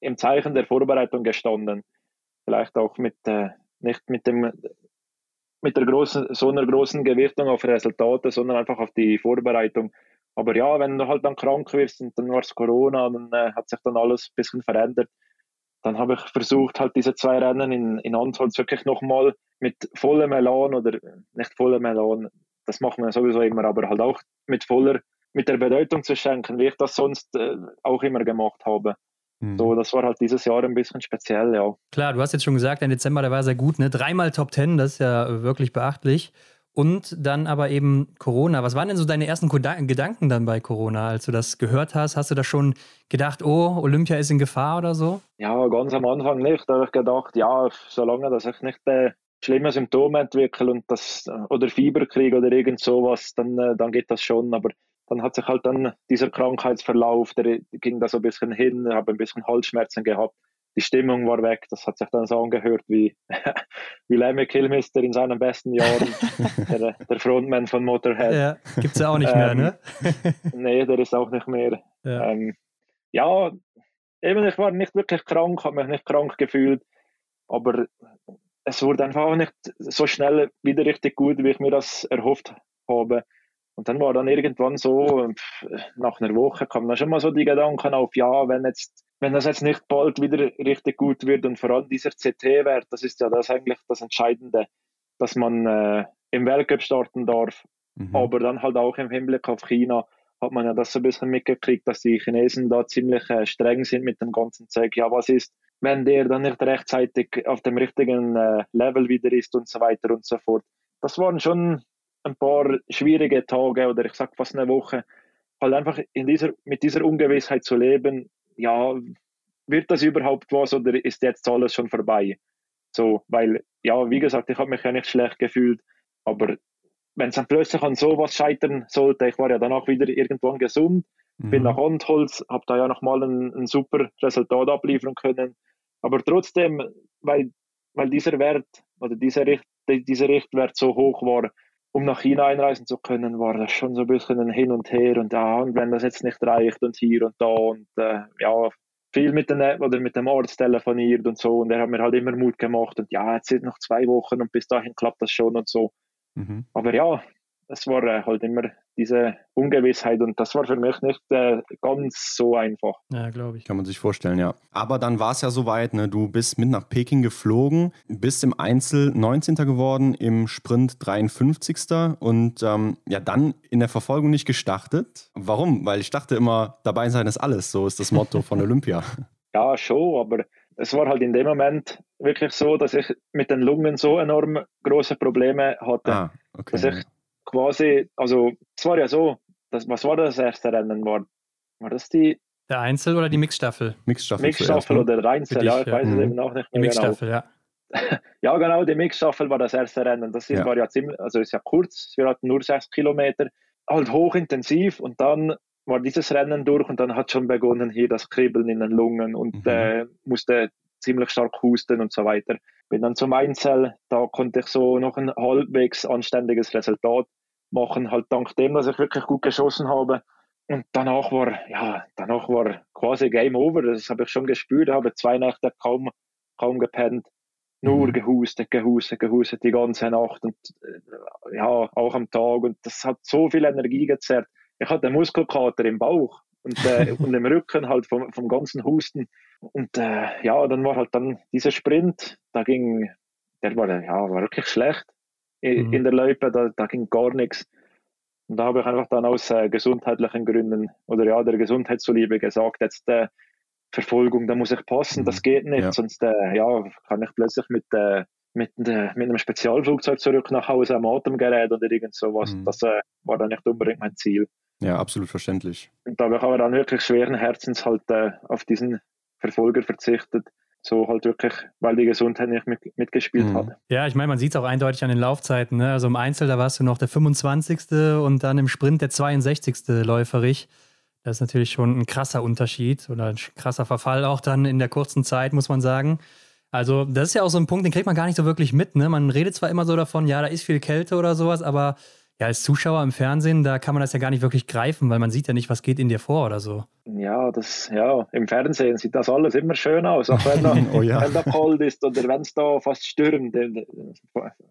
im Zeichen der Vorbereitung gestanden. Vielleicht auch mit, äh, nicht mit dem mit der großen, so einer großen Gewichtung auf Resultate, sondern einfach auf die Vorbereitung. Aber ja, wenn du halt dann krank wirst und dann war es Corona, dann äh, hat sich dann alles ein bisschen verändert dann habe ich versucht, halt diese zwei Rennen in, in Antholz wirklich nochmal mit vollem Elan oder nicht vollem Elan, das machen wir sowieso immer, aber halt auch mit voller, mit der Bedeutung zu schenken, wie ich das sonst äh, auch immer gemacht habe. Mhm. So, das war halt dieses Jahr ein bisschen speziell, ja. Klar, du hast jetzt schon gesagt, der Dezember, der war sehr gut, ne? Dreimal Top Ten, das ist ja wirklich beachtlich und dann aber eben Corona. Was waren denn so deine ersten Gedanken dann bei Corona, als du das gehört hast? Hast du da schon gedacht, oh, Olympia ist in Gefahr oder so? Ja, ganz am Anfang nicht. Da habe ich gedacht, ja, solange dass ich nicht äh, schlimme Symptome entwickle und das oder Fieber kriege oder irgend sowas, dann, äh, dann geht das schon. Aber dann hat sich halt dann dieser Krankheitsverlauf, der ging da so ein bisschen hin, habe ein bisschen Halsschmerzen gehabt die Stimmung war weg. Das hat sich dann so angehört wie, wie Lemmy Kilmister in seinen besten Jahren, der, der, Frontman von Motorhead. Ja, gibt es ja auch nicht mehr, ne? Ähm, nee, der ist auch nicht mehr. Ja. Ähm, ja, eben, ich war nicht wirklich krank, habe mich nicht krank gefühlt, aber es wurde einfach auch nicht so schnell wieder richtig gut, wie ich mir das erhofft habe. Und dann war dann irgendwann so, nach einer Woche kamen dann schon mal so die Gedanken auf, ja, wenn jetzt wenn das jetzt nicht bald wieder richtig gut wird und vor allem dieser CT-Wert, das ist ja das eigentlich das Entscheidende, dass man äh, im Weltcup starten darf, mhm. aber dann halt auch im Hinblick auf China hat man ja das so ein bisschen mitgekriegt, dass die Chinesen da ziemlich äh, streng sind mit dem ganzen Zeug. Ja, was ist, wenn der dann nicht rechtzeitig auf dem richtigen äh, Level wieder ist und so weiter und so fort. Das waren schon ein paar schwierige Tage oder ich sag fast eine Woche, halt einfach in dieser, mit dieser Ungewissheit zu leben, ja, wird das überhaupt was oder ist jetzt alles schon vorbei? So, weil, ja, wie gesagt, ich habe mich ja nicht schlecht gefühlt, aber wenn es dann plötzlich an sowas scheitern sollte, ich war ja danach wieder irgendwann gesund, mhm. bin nach Antholz, habe da ja nochmal ein, ein super Resultat abliefern können, aber trotzdem, weil, weil dieser Wert oder dieser, Richt, dieser Richtwert so hoch war, um nach China einreisen zu können, war das schon so ein bisschen ein Hin und Her und ja, und wenn das jetzt nicht reicht und hier und da und äh, ja, viel mit, den, oder mit dem Arzt telefoniert und so und er hat mir halt immer Mut gemacht und ja, jetzt sind noch zwei Wochen und bis dahin klappt das schon und so. Mhm. Aber ja, es war äh, halt immer diese Ungewissheit und das war für mich nicht äh, ganz so einfach. Ja, glaube ich. Kann man sich vorstellen, ja. Aber dann war es ja soweit, ne? du bist mit nach Peking geflogen, bist im Einzel 19. geworden, im Sprint 53. und ähm, ja, dann in der Verfolgung nicht gestartet. Warum? Weil ich dachte immer, dabei sein ist alles, so ist das Motto von Olympia. Ja, schon, aber es war halt in dem Moment wirklich so, dass ich mit den Lungen so enorm große Probleme hatte, ah, okay. dass ich quasi, also es war ja so, das, was war das erste Rennen? War, war das die der Einzel oder die Mixstaffel? Mixstaffel, Mixstaffel oder der Einzel, dich, ja, ich ja. weiß es mhm. eben auch nicht mehr. Die Mixstaffel, genau. ja. ja, genau, die Mixstaffel war das erste Rennen. Das ist, ja. war ja ziemlich, also ist ja kurz, wir hatten nur sechs Kilometer, halt hochintensiv und dann war dieses Rennen durch und dann hat schon begonnen hier das Kribbeln in den Lungen und mhm. äh, musste ziemlich stark husten und so weiter. Bin dann zum Einzel, da konnte ich so noch ein halbwegs anständiges Resultat machen, halt dank dem, dass ich wirklich gut geschossen habe. Und danach war, ja, danach war quasi Game Over. Das habe ich schon gespürt, habe zwei Nächte kaum, kaum gepennt. Nur mhm. gehustet, gehustet, gehustet die ganze Nacht und äh, ja, auch am Tag. Und das hat so viel Energie gezerrt. Ich hatte Muskelkater im Bauch und, äh, und im Rücken halt vom, vom ganzen Husten. Und äh, ja, dann war halt dann dieser Sprint, da ging, der war, ja, war wirklich schlecht in, mhm. in der Loipe, da, da ging gar nichts. Und da habe ich einfach dann aus äh, gesundheitlichen Gründen oder ja, der Gesundheit zuliebe gesagt, jetzt äh, Verfolgung, da muss ich passen, mhm. das geht nicht, ja. sonst äh, ja, kann ich plötzlich mit, äh, mit, äh, mit einem Spezialflugzeug zurück nach Hause am Atemgerät oder irgend sowas. Mhm. Das äh, war dann nicht unbedingt mein Ziel. Ja, absolut verständlich. Und da habe ich aber dann wirklich schweren Herzens halt äh, auf diesen Verfolger verzichtet so halt wirklich, weil die Gesundheit nicht mit, mitgespielt mhm. hat. Ja, ich meine, man sieht es auch eindeutig an den Laufzeiten. Ne? Also im Einzel, da warst du noch der 25. und dann im Sprint der 62. läuferig. Das ist natürlich schon ein krasser Unterschied oder ein krasser Verfall auch dann in der kurzen Zeit, muss man sagen. Also, das ist ja auch so ein Punkt, den kriegt man gar nicht so wirklich mit. Ne? Man redet zwar immer so davon, ja, da ist viel Kälte oder sowas, aber ja, als Zuschauer im Fernsehen, da kann man das ja gar nicht wirklich greifen, weil man sieht ja nicht, was geht in dir vor oder so. Ja, das, ja, im Fernsehen sieht das alles immer schön aus, auch wenn da, oh ja. wenn da kalt ist oder wenn es da fast stürmt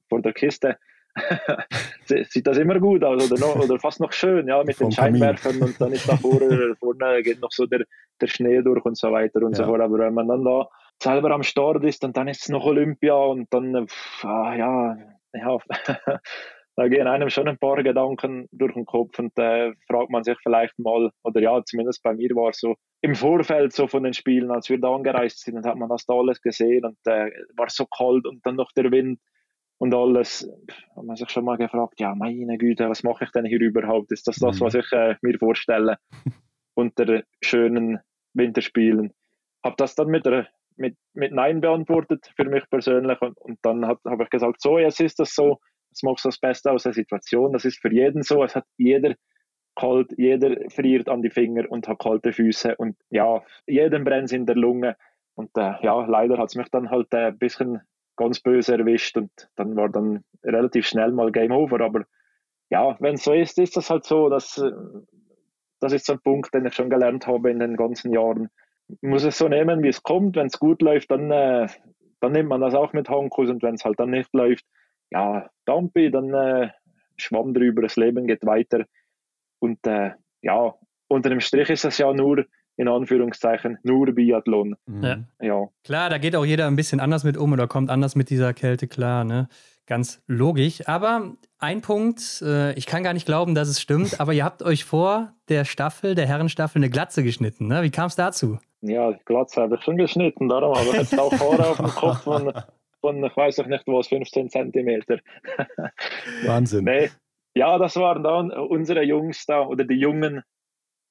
vor der Kiste. sieht das immer gut aus oder, noch, oder fast noch schön, ja, mit Vom den Scheinwerfern und dann ist da vorne, vorne geht noch so der, der Schnee durch und so weiter und ja. so fort. Aber wenn man dann da selber am Start ist und dann ist es noch Olympia und dann, pff, ah, ja, ja, da gehen einem schon ein paar Gedanken durch den Kopf und äh, fragt man sich vielleicht mal, oder ja, zumindest bei mir war es so, im Vorfeld so von den Spielen, als wir da angereist sind, hat man das da alles gesehen und äh, war so kalt und dann noch der Wind und alles, hat man sich schon mal gefragt, ja, meine Güte, was mache ich denn hier überhaupt? Ist das das, mhm. was ich äh, mir vorstelle unter schönen Winterspielen? Habe das dann mit, der, mit, mit Nein beantwortet für mich persönlich und, und dann habe ich gesagt, so, jetzt ist das so, Jetzt machst du das Beste aus der Situation. Das ist für jeden so. Es hat jeder kalt, jeder friert an die Finger und hat kalte Füße und ja, jedem brennt in der Lunge. Und äh, ja, leider hat es mich dann halt äh, ein bisschen ganz böse erwischt und dann war dann relativ schnell mal Game Over. Aber ja, wenn es so ist, ist das halt so. Dass, äh, das ist so ein Punkt, den ich schon gelernt habe in den ganzen Jahren. Ich muss es so nehmen, wie es kommt. Wenn es gut läuft, dann, äh, dann nimmt man das auch mit Handkuss und wenn es halt dann nicht läuft, ja, Dampi, dann äh, schwamm drüber, das Leben geht weiter. Und äh, ja, unter dem Strich ist das ja nur, in Anführungszeichen, nur Biathlon. Mhm. Ja. ja. Klar, da geht auch jeder ein bisschen anders mit um oder kommt anders mit dieser Kälte klar, ne? Ganz logisch. Aber ein Punkt, äh, ich kann gar nicht glauben, dass es stimmt, aber ihr habt euch vor der Staffel, der Herrenstaffel, eine Glatze geschnitten, ne? Wie kam es dazu? Ja, die Glatze habe ich schon geschnitten, darum habe ich jetzt auch Haare auf dem Kopf und von, ich weiß auch nicht was, 15 Zentimeter. Wahnsinn. nee, ja, das waren dann unsere Jungs da, oder die Jungen,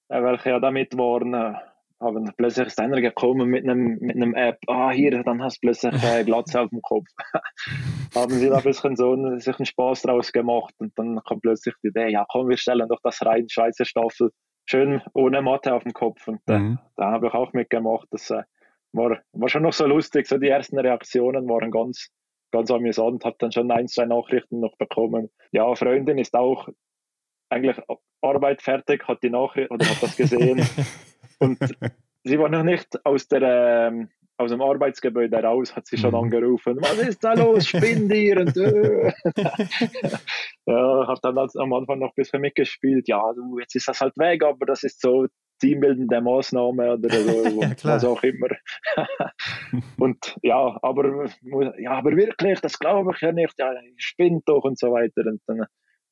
äh, welche ja damit waren, äh, haben plötzlich ist einer gekommen mit einem, mit einem App, ah, hier, dann hast du plötzlich äh, Glatze auf dem Kopf. haben sie da ein bisschen so einen, sich einen Spaß draus gemacht und dann kam plötzlich die Idee, ja komm, wir stellen doch das rein, Schweizer Staffel, schön ohne Matte auf dem Kopf und äh, mhm. da habe ich auch mitgemacht, das äh, war, war schon noch so lustig. So die ersten Reaktionen waren ganz, ganz amüsant. Hat dann schon ein, zwei Nachrichten noch bekommen. Ja, Freundin ist auch eigentlich Arbeit fertig, hat die Nachricht oder hat das gesehen. und sie war noch nicht aus der ähm, aus dem Arbeitsgebäude raus, hat sie schon mhm. angerufen, was ist da los, spinn dir und äh. ja, hat dann am Anfang noch ein bisschen mitgespielt, ja, du, jetzt ist das halt weg, aber das ist so teambildende Maßnahme oder so, ja, was auch immer. und ja, aber, ja, aber wirklich, das glaube ich ja nicht, ja, spinnt doch und so weiter. Und dann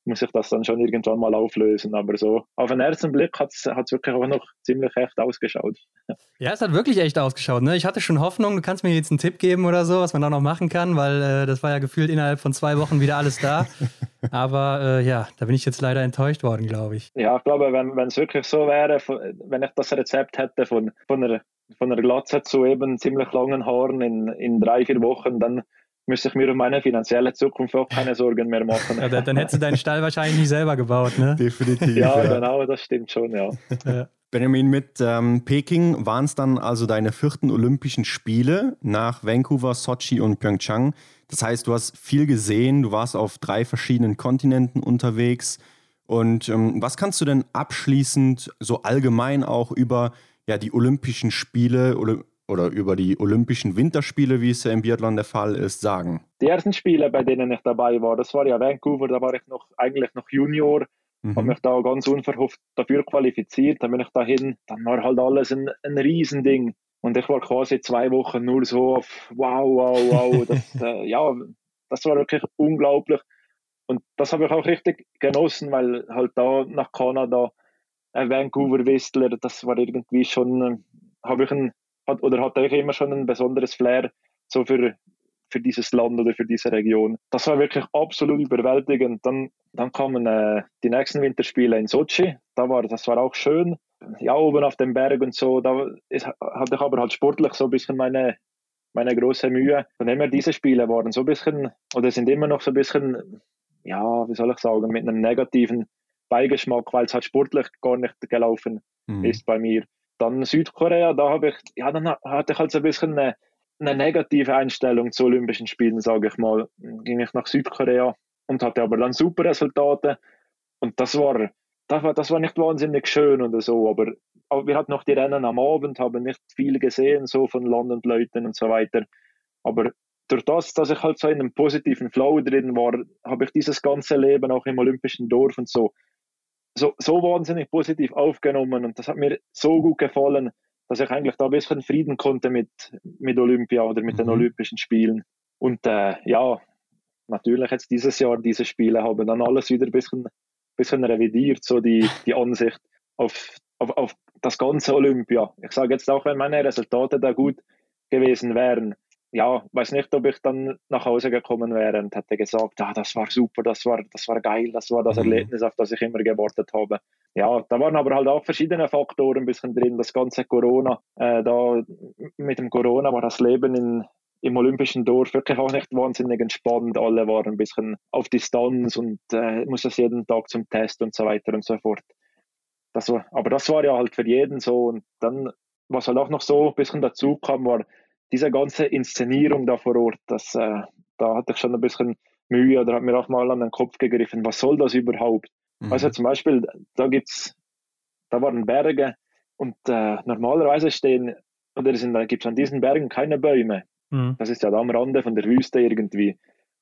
muss ich das dann schon irgendwann mal auflösen. Aber so auf den ersten Blick hat es wirklich auch noch ziemlich echt ausgeschaut. Ja, es hat wirklich echt ausgeschaut. Ne? Ich hatte schon Hoffnung, du kannst mir jetzt einen Tipp geben oder so, was man da noch machen kann, weil äh, das war ja gefühlt innerhalb von zwei Wochen wieder alles da. Aber äh, ja, da bin ich jetzt leider enttäuscht worden, glaube ich. Ja, ich glaube, wenn es wirklich so wäre, wenn ich das Rezept hätte von, von, einer, von einer Glatze zu eben ziemlich langen Haaren in, in drei, vier Wochen, dann müsste ich mir um meine finanzielle Zukunft auch keine Sorgen mehr machen. Ja, dann hättest du deinen Stall wahrscheinlich nicht selber gebaut, ne? Definitiv. Ja, ja. genau, das stimmt schon, ja. ja. Benjamin, mit ähm, Peking waren es dann also deine vierten Olympischen Spiele nach Vancouver, Sochi und Pyeongchang. Das heißt, du hast viel gesehen, du warst auf drei verschiedenen Kontinenten unterwegs. Und ähm, was kannst du denn abschließend so allgemein auch über ja, die Olympischen Spiele oder über die Olympischen Winterspiele, wie es ja im Biathlon der Fall ist, sagen? Die ersten Spiele, bei denen ich dabei war, das war ja Vancouver, da war ich noch eigentlich noch Junior, mhm. habe mich da ganz unverhofft dafür qualifiziert, dann bin ich dahin, dann war halt alles ein, ein Riesending. Und ich war quasi zwei Wochen nur so auf wow, wow, wow. Das, äh, ja, das war wirklich unglaublich. Und das habe ich auch richtig genossen, weil halt da nach Kanada, äh, Vancouver Whistler, das war irgendwie schon, äh, habe ich ein, hat, oder hatte ich immer schon ein besonderes Flair so für, für dieses Land oder für diese Region. Das war wirklich absolut überwältigend. Dann, dann kamen äh, die nächsten Winterspiele in Sochi. Da war, das war auch schön. Ja, oben auf dem Berg und so. Da ist, hatte ich aber halt sportlich so ein bisschen meine, meine große Mühe. Von dem her, diese Spiele waren so ein bisschen, oder sind immer noch so ein bisschen ja, wie soll ich sagen, mit einem negativen Beigeschmack, weil es halt sportlich gar nicht gelaufen mhm. ist bei mir. Dann Südkorea, da habe ich, ja, dann hatte ich halt so ein bisschen eine, eine negative Einstellung zu Olympischen Spielen, sage ich mal. Ging ich nach Südkorea und hatte aber dann super Resultate. Und das war, das war, das war nicht wahnsinnig schön oder so, aber, aber wir hatten noch die Rennen am Abend, haben nicht viel gesehen, so von Land und Leuten und so weiter. Aber durch das, dass ich halt so in einem positiven Flow drin war, habe ich dieses ganze Leben auch im Olympischen Dorf und so, so, so wahnsinnig positiv aufgenommen und das hat mir so gut gefallen, dass ich eigentlich da ein bisschen Frieden konnte mit, mit Olympia oder mit mhm. den Olympischen Spielen. Und äh, ja, natürlich jetzt dieses Jahr diese Spiele haben dann alles wieder ein bisschen, bisschen revidiert, so die, die Ansicht auf, auf, auf das ganze Olympia. Ich sage jetzt auch, wenn meine Resultate da gut gewesen wären, ja, weiß nicht, ob ich dann nach Hause gekommen wäre und hätte gesagt, ah, das war super, das war, das war geil, das war das mhm. Erlebnis, auf das ich immer gewartet habe. Ja, da waren aber halt auch verschiedene Faktoren ein bisschen drin. Das ganze Corona, äh, da mit dem Corona war das Leben in, im Olympischen Dorf wirklich auch nicht wahnsinnig entspannt. Alle waren ein bisschen auf Distanz und äh, mussten jeden Tag zum Test und so weiter und so fort. Das war, aber das war ja halt für jeden so. Und dann, was halt auch noch so ein bisschen dazu kam, war, diese ganze Inszenierung da vor Ort, das, äh, da hatte ich schon ein bisschen Mühe oder hat mir auch mal an den Kopf gegriffen, was soll das überhaupt? Mhm. Also zum Beispiel, da gibt's, da waren Berge und äh, normalerweise stehen, oder gibt es an diesen Bergen keine Bäume. Mhm. Das ist ja da am Rande von der Wüste irgendwie.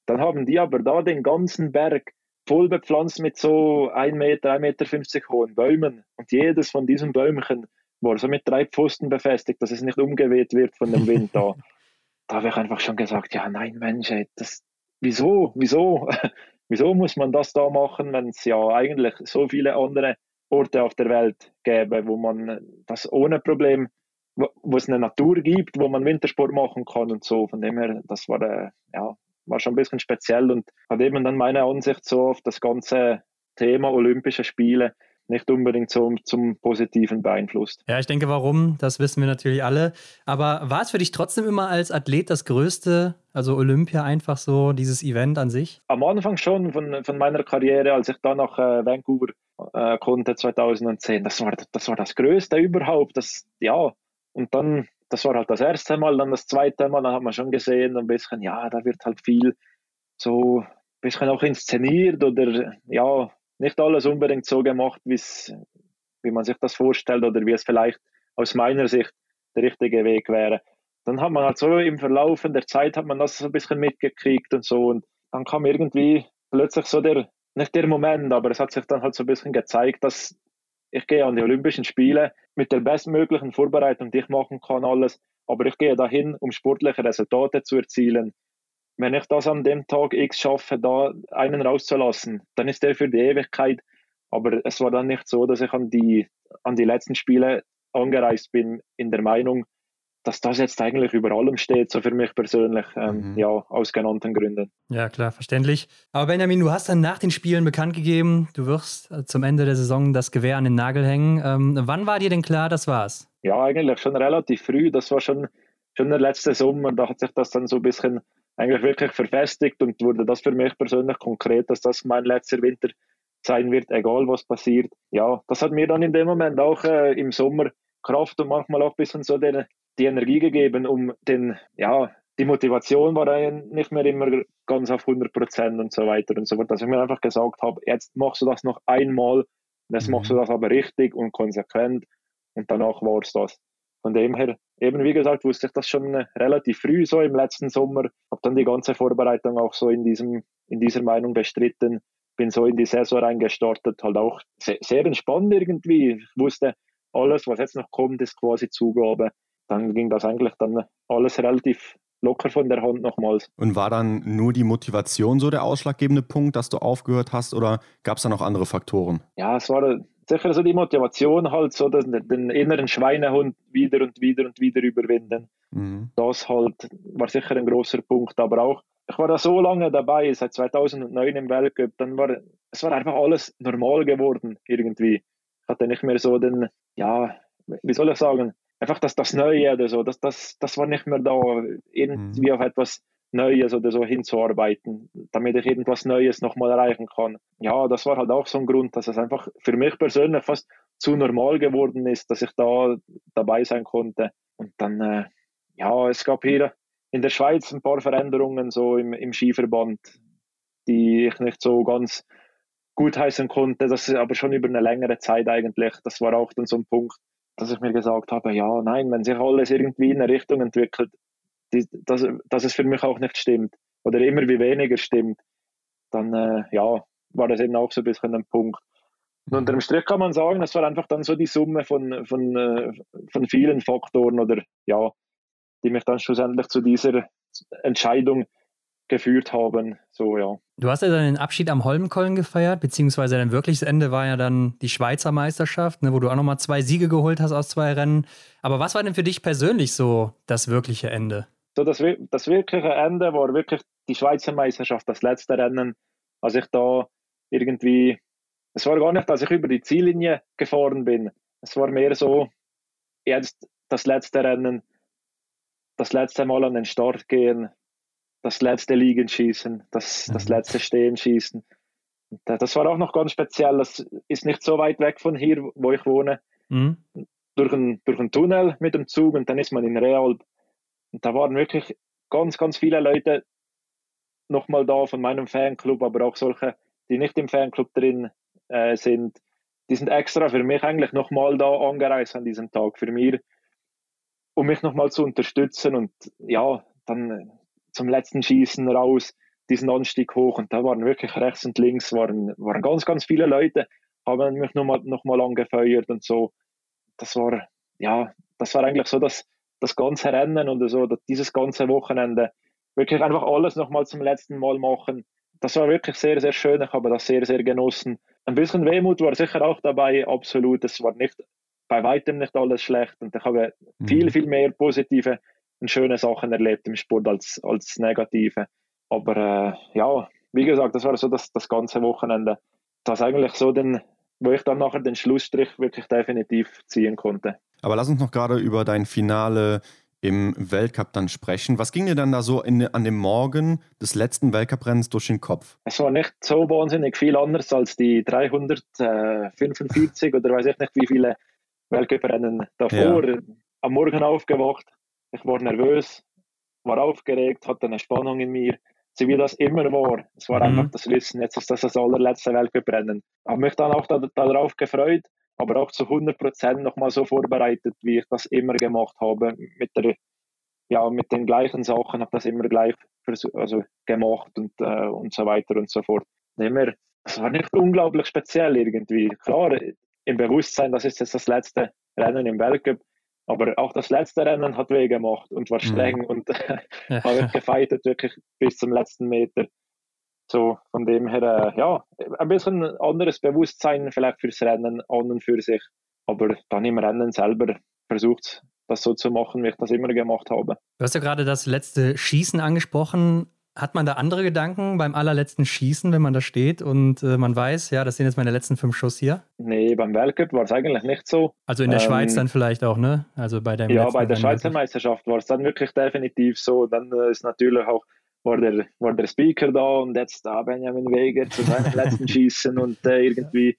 Dann haben die aber da den ganzen Berg voll bepflanzt mit so 1 Meter, 1,50 Meter hohen Bäumen. Und jedes von diesen Bäumchen war so mit drei Pfosten befestigt, dass es nicht umgeweht wird von dem Wind da. da habe ich einfach schon gesagt, ja nein Mensch, ey, das, wieso, wieso, wieso muss man das da machen, wenn es ja eigentlich so viele andere Orte auf der Welt gäbe, wo man das ohne Problem, wo, wo es eine Natur gibt, wo man Wintersport machen kann und so. Von dem her, das war, äh, ja, war schon ein bisschen speziell und hat eben dann meine Ansicht so auf das ganze Thema Olympische Spiele nicht unbedingt zum, zum Positiven beeinflusst. Ja, ich denke, warum, das wissen wir natürlich alle. Aber war es für dich trotzdem immer als Athlet das Größte, also Olympia einfach so, dieses Event an sich? Am Anfang schon von, von meiner Karriere, als ich da nach äh, Vancouver äh, konnte 2010, das war, das war das Größte überhaupt. Das, ja, und dann, das war halt das erste Mal, dann das zweite Mal, dann hat man schon gesehen, ein bisschen, ja, da wird halt viel so ein bisschen auch inszeniert oder ja, nicht alles unbedingt so gemacht, wie man sich das vorstellt oder wie es vielleicht aus meiner Sicht der richtige Weg wäre. Dann hat man halt so im Verlauf der Zeit hat man das so ein bisschen mitgekriegt und so und dann kam irgendwie plötzlich so der, nicht der Moment, aber es hat sich dann halt so ein bisschen gezeigt, dass ich gehe an die Olympischen Spiele mit der bestmöglichen Vorbereitung, die ich machen kann, alles, aber ich gehe dahin, um sportliche Resultate zu erzielen wenn ich das an dem Tag X schaffe, da einen rauszulassen, dann ist der für die Ewigkeit. Aber es war dann nicht so, dass ich an die, an die letzten Spiele angereist bin, in der Meinung, dass das jetzt eigentlich über allem steht, so für mich persönlich, ähm, mhm. ja, aus genannten Gründen. Ja, klar, verständlich. Aber Benjamin, du hast dann nach den Spielen bekannt gegeben, du wirst äh, zum Ende der Saison das Gewehr an den Nagel hängen. Ähm, wann war dir denn klar, das war's? Ja, eigentlich schon relativ früh. Das war schon, schon der letzte Sommer, da hat sich das dann so ein bisschen eigentlich wirklich verfestigt und wurde das für mich persönlich konkret, dass das mein letzter Winter sein wird, egal was passiert. Ja, das hat mir dann in dem Moment auch äh, im Sommer Kraft und manchmal auch ein bisschen so den, die Energie gegeben, um den, ja, die Motivation war nicht mehr immer ganz auf 100 Prozent und so weiter und so fort, dass ich mir einfach gesagt habe, jetzt machst du das noch einmal, jetzt machst du mhm. das aber richtig und konsequent und danach war es das. Von dem her, eben wie gesagt, wusste ich das schon äh, relativ früh, so im letzten Sommer. Habe dann die ganze Vorbereitung auch so in, diesem, in dieser Meinung bestritten. Bin so in die Saison reingestartet, halt auch sehr, sehr entspannt irgendwie. Ich wusste, alles, was jetzt noch kommt, ist quasi Zugabe. dann ging das eigentlich dann alles relativ locker von der Hand nochmals. Und war dann nur die Motivation so der ausschlaggebende Punkt, dass du aufgehört hast oder gab es da noch andere Faktoren? Ja, es war sicher so die Motivation halt, so den, den inneren Schweinehund wieder und wieder und wieder überwinden. Mhm. Das halt war sicher ein großer Punkt, aber auch ich war da so lange dabei, seit 2009 im Weltcup, dann war es war einfach alles normal geworden irgendwie. Ich hatte nicht mehr so den, ja, wie soll ich sagen, einfach das, das Neue oder so, das, das, das war nicht mehr da, irgendwie mhm. auf etwas Neues oder so hinzuarbeiten, damit ich irgendwas Neues nochmal erreichen kann. Ja, das war halt auch so ein Grund, dass es einfach für mich persönlich fast zu normal geworden ist, dass ich da dabei sein konnte. Und dann, äh, ja, es gab hier in der Schweiz ein paar Veränderungen so im, im Skiverband, die ich nicht so ganz gut heißen konnte. Das ist aber schon über eine längere Zeit eigentlich. Das war auch dann so ein Punkt, dass ich mir gesagt habe, ja, nein, wenn sich alles irgendwie in eine Richtung entwickelt, die, dass, dass es für mich auch nicht stimmt oder immer wie weniger stimmt, dann äh, ja, war das eben auch so ein bisschen ein Punkt. Und unter dem Strich kann man sagen, es war einfach dann so die Summe von, von, äh, von vielen Faktoren oder ja, die mich dann schlussendlich zu dieser Entscheidung geführt haben. So, ja. Du hast ja dann den Abschied am Holmenkollen gefeiert, beziehungsweise dein wirkliches Ende war ja dann die Schweizer Meisterschaft, ne, wo du auch nochmal zwei Siege geholt hast aus zwei Rennen. Aber was war denn für dich persönlich so das wirkliche Ende? So, das, das wirkliche Ende war wirklich die Schweizer Meisterschaft, das letzte Rennen, als ich da irgendwie, es war gar nicht, als ich über die Ziellinie gefahren bin. Es war mehr so, jetzt das letzte Rennen, das letzte Mal an den Start gehen, das letzte Liegen schießen, das, das mhm. letzte Stehen schießen. Das war auch noch ganz speziell. Das ist nicht so weit weg von hier, wo ich wohne. Mhm. Durch, einen, durch einen Tunnel mit dem Zug und dann ist man in Realp. Und da waren wirklich ganz, ganz viele Leute nochmal da von meinem Fanclub, aber auch solche, die nicht im Fanclub drin äh, sind. Die sind extra für mich eigentlich nochmal da angereist an diesem Tag, für mich, um mich nochmal zu unterstützen. Und ja, dann zum letzten Schießen raus, diesen Anstieg hoch und da waren wirklich rechts und links waren, waren ganz, ganz viele Leute, haben mich nochmal noch mal angefeuert und so. Das war, ja, das war eigentlich so das, das ganze Rennen und so, dieses ganze Wochenende. Wirklich einfach alles nochmal zum letzten Mal machen. Das war wirklich sehr, sehr schön. Ich habe das sehr, sehr genossen. Ein bisschen Wehmut war sicher auch dabei, absolut. Es war nicht, bei weitem nicht alles schlecht und ich habe mhm. viel, viel mehr positive schöne Sachen erlebt im Sport als, als negative. Aber äh, ja, wie gesagt, das war so das, das ganze Wochenende. Das eigentlich so den, wo ich dann nachher den Schlussstrich wirklich definitiv ziehen konnte. Aber lass uns noch gerade über dein Finale im Weltcup dann sprechen. Was ging dir dann da so in, an dem Morgen des letzten Weltcuprennens durch den Kopf? Es war nicht so wahnsinnig viel anders als die 345 oder weiß ich nicht wie viele Weltcuprennen davor. Ja. Am Morgen aufgewacht, ich war nervös, war aufgeregt, hatte eine Spannung in mir, so wie das immer war. Es war mhm. einfach das Wissen, jetzt ist das das allerletzte Weltcuprennen. Ich habe mich dann auch da, darauf gefreut, aber auch zu 100 Prozent nochmal so vorbereitet, wie ich das immer gemacht habe, mit der ja, mit den gleichen Sachen, habe das immer gleich also gemacht und, äh, und so weiter und so fort. Immer, es war nicht unglaublich speziell irgendwie. Klar, im Bewusstsein, das ist jetzt das letzte Rennen im Weltcup, aber auch das letzte Rennen hat weh gemacht und war mhm. streng mhm. und ja. war gefeitet wirklich bis zum letzten Meter. So, von dem her, äh, ja, ein bisschen anderes Bewusstsein vielleicht fürs Rennen an und für sich. Aber dann im Rennen selber versucht, das so zu machen, wie ich das immer gemacht habe. Du hast ja gerade das letzte Schießen angesprochen. Hat man da andere Gedanken beim allerletzten Schießen, wenn man da steht und äh, man weiß, ja, das sind jetzt meine letzten fünf Schuss hier? Nee, beim Weltcup war es eigentlich nicht so. Also in der ähm, Schweiz dann vielleicht auch, ne? Also bei deinem Ja, bei der Schweizer Meisterschaft war es dann wirklich definitiv so. Dann äh, ist natürlich auch war der, war der Speaker da und jetzt da Benjamin Weger zu seinem letzten Schießen und äh, irgendwie,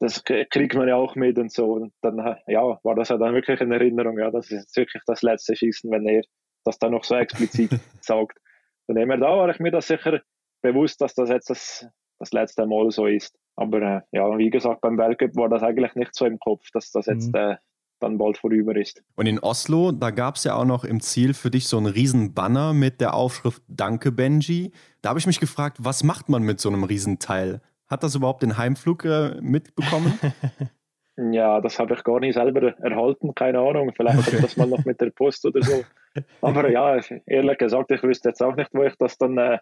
das kriegt man ja auch mit und so. Und dann äh, ja, war das ja dann wirklich in Erinnerung, ja, das ist jetzt wirklich das letzte Schießen, wenn er das dann noch so explizit sagt. Von dem her, da war ich mir das sicher bewusst, dass das jetzt das, das letzte Mal so ist. Aber äh, ja, wie gesagt, beim Weltcup war das eigentlich nicht so im Kopf, dass das jetzt mhm. äh, dann bald vorüber ist. Und in Oslo, da gab es ja auch noch im Ziel für dich so einen riesen Banner mit der Aufschrift Danke Benji. Da habe ich mich gefragt, was macht man mit so einem Riesenteil? Hat das überhaupt den Heimflug äh, mitbekommen? Ja, das habe ich gar nicht selber erhalten, keine Ahnung. Vielleicht okay. das mal noch mit der Post oder so. Aber ja, ehrlich gesagt, ich wüsste jetzt auch nicht, wo ich das dann äh,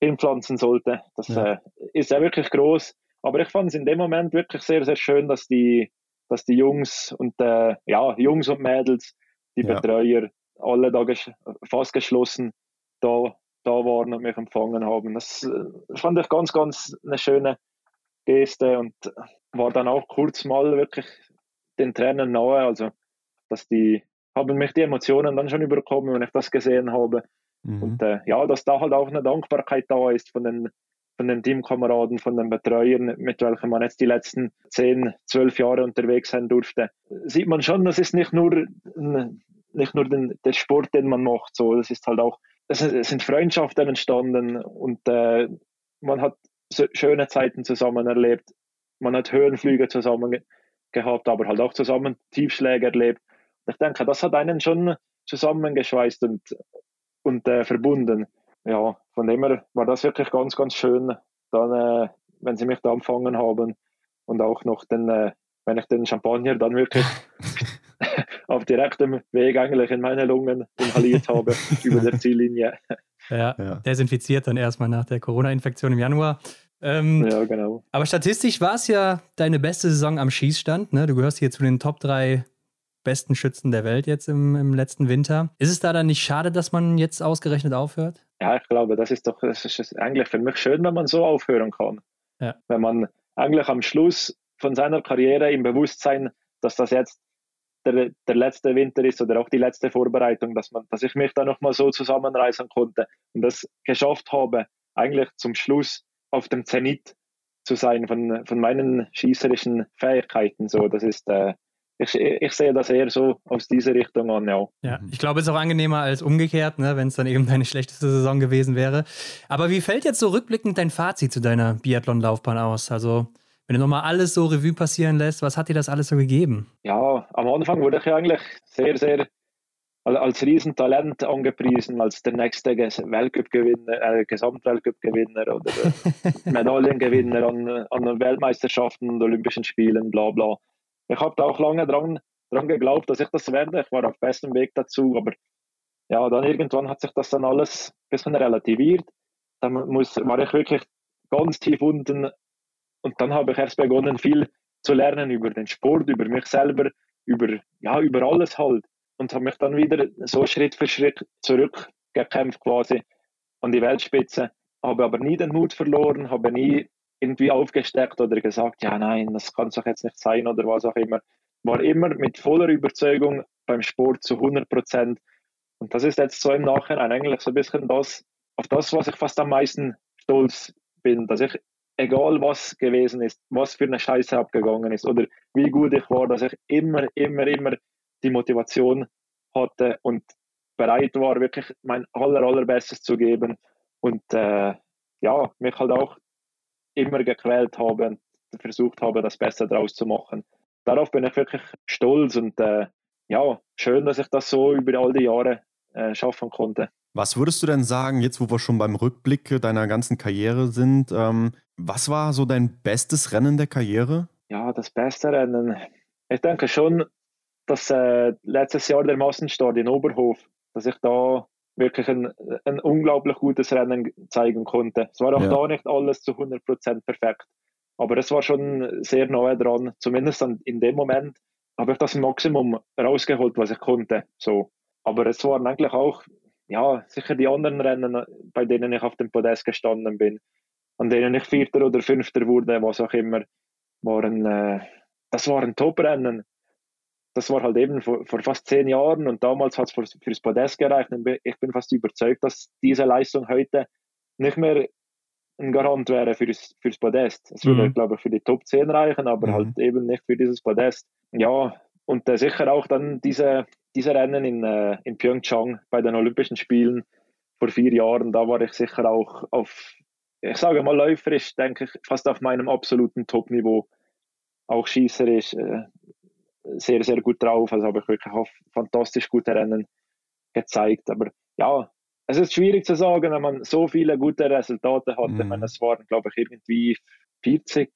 hinpflanzen sollte. Das ja. äh, ist ja wirklich groß. Aber ich fand es in dem Moment wirklich sehr, sehr schön, dass die, dass die Jungs und äh, ja, Jungs und Mädels, die ja. Betreuer, alle da ges fast geschlossen da, da waren und mich empfangen haben. Das äh, fand ich ganz, ganz eine schöne Geste und war dann auch kurz mal wirklich den Tränen nahe. Also, dass die haben mich die Emotionen dann schon überkommen, wenn ich das gesehen habe. Mhm. Und äh, ja, dass da halt auch eine Dankbarkeit da ist von den, von den Teamkameraden, von den Betreuern, mit welchen man jetzt die letzten 10, 12 Jahre unterwegs sein durfte. Sieht man schon, das ist nicht nur, nicht nur den, der Sport, den man macht, so, das ist halt auch, es sind Freundschaften entstanden und äh, man hat so schöne Zeiten zusammen erlebt. Man hat Höhenflüge zusammen gehabt, aber halt auch zusammen Tiefschläge erlebt. Ich denke, das hat einen schon zusammengeschweißt und, und äh, verbunden. Ja, von dem her war das wirklich ganz, ganz schön, dann, äh, wenn sie mich da empfangen haben und auch noch den, äh, wenn ich den Champagner dann wirklich auf direktem Weg eigentlich in meine Lungen inhaliert habe über der Ziellinie. Ja, ja, desinfiziert dann erstmal nach der Corona-Infektion im Januar. Ähm, ja, genau. Aber statistisch war es ja deine beste Saison am Schießstand. Ne? Du gehörst hier zu den Top 3 besten Schützen der Welt jetzt im, im letzten Winter. Ist es da dann nicht schade, dass man jetzt ausgerechnet aufhört? Ja, ich glaube, das ist doch das ist eigentlich für mich schön, wenn man so aufhören kann. Ja. Wenn man eigentlich am Schluss von seiner Karriere im Bewusstsein, dass das jetzt der, der letzte Winter ist oder auch die letzte Vorbereitung, dass, man, dass ich mich da nochmal so zusammenreißen konnte und das geschafft habe, eigentlich zum Schluss auf dem Zenit zu sein von, von meinen schießerischen Fähigkeiten. So, das ist, äh, ich, ich, sehe das eher so aus dieser Richtung an, ja. Ja, ich glaube, es ist auch angenehmer als umgekehrt, ne, wenn es dann eben deine schlechteste Saison gewesen wäre. Aber wie fällt jetzt so rückblickend dein Fazit zu deiner Biathlon-Laufbahn aus? Also, wenn du nochmal alles so Revue passieren lässt, was hat dir das alles so gegeben? Ja, am Anfang wurde ich ja eigentlich sehr, sehr als Riesentalent angepriesen, als der nächste Weltcup-Gewinner, äh, Gesamtweltcup-Gewinner oder äh, Medaillengewinner an, an Weltmeisterschaften und Olympischen Spielen, bla bla. Ich habe da auch lange dran, dran geglaubt, dass ich das werde. Ich war auf bestem Weg dazu, aber ja, dann irgendwann hat sich das dann alles ein bisschen relativiert. Dann muss, war ich wirklich ganz tief unten und dann habe ich erst begonnen, viel zu lernen über den Sport, über mich selber, über, ja, über alles halt und habe mich dann wieder so Schritt für Schritt zurückgekämpft quasi an die Weltspitze, habe aber nie den Mut verloren, habe nie irgendwie aufgesteckt oder gesagt, ja nein, das kann es doch jetzt nicht sein oder was auch immer. War immer mit voller Überzeugung beim Sport zu 100 Prozent. Und das ist jetzt so im Nachhinein eigentlich so ein bisschen das, auf das, was ich fast am meisten stolz bin, dass ich, egal was gewesen ist, was für eine Scheiße abgegangen ist oder wie gut ich war, dass ich immer, immer, immer die Motivation hatte und bereit war, wirklich mein aller, allerbestes zu geben und äh, ja, mich halt auch immer gequält habe und versucht habe, das Beste daraus zu machen. Darauf bin ich wirklich stolz und äh, ja, schön, dass ich das so über all die Jahre äh, schaffen konnte. Was würdest du denn sagen, jetzt wo wir schon beim Rückblick deiner ganzen Karriere sind, ähm, was war so dein bestes Rennen der Karriere? Ja, das beste Rennen. Ich denke schon, dass äh, letztes Jahr der Massenstart in Oberhof, dass ich da wirklich ein, ein unglaublich gutes Rennen zeigen konnte. Es war auch ja. da nicht alles zu 100% perfekt, aber es war schon sehr nahe dran. Zumindest in dem Moment habe ich das Maximum rausgeholt, was ich konnte. So. Aber es waren eigentlich auch, ja, sicher die anderen Rennen, bei denen ich auf dem Podest gestanden bin, an denen ich Vierter oder Fünfter wurde, was auch immer, waren, äh, das waren Top-Rennen das war halt eben vor, vor fast zehn Jahren und damals hat es fürs Podest gereicht. Ich bin fast überzeugt, dass diese Leistung heute nicht mehr ein Garant wäre fürs, fürs Podest. Es würde, mhm. glaube ich, für die Top 10 reichen, aber mhm. halt eben nicht für dieses Podest. Ja, und äh, sicher auch dann diese, diese Rennen in, äh, in Pyeongchang bei den Olympischen Spielen vor vier Jahren, da war ich sicher auch auf, ich sage mal läuferisch, denke ich, fast auf meinem absoluten Top-Niveau. Auch schießerisch, äh, sehr, sehr gut drauf. Also habe ich wirklich auch fantastisch gute Rennen gezeigt. Aber ja, es ist schwierig zu sagen, wenn man so viele gute Resultate hat. Mhm. Ich meine, es waren, glaube ich, irgendwie 40,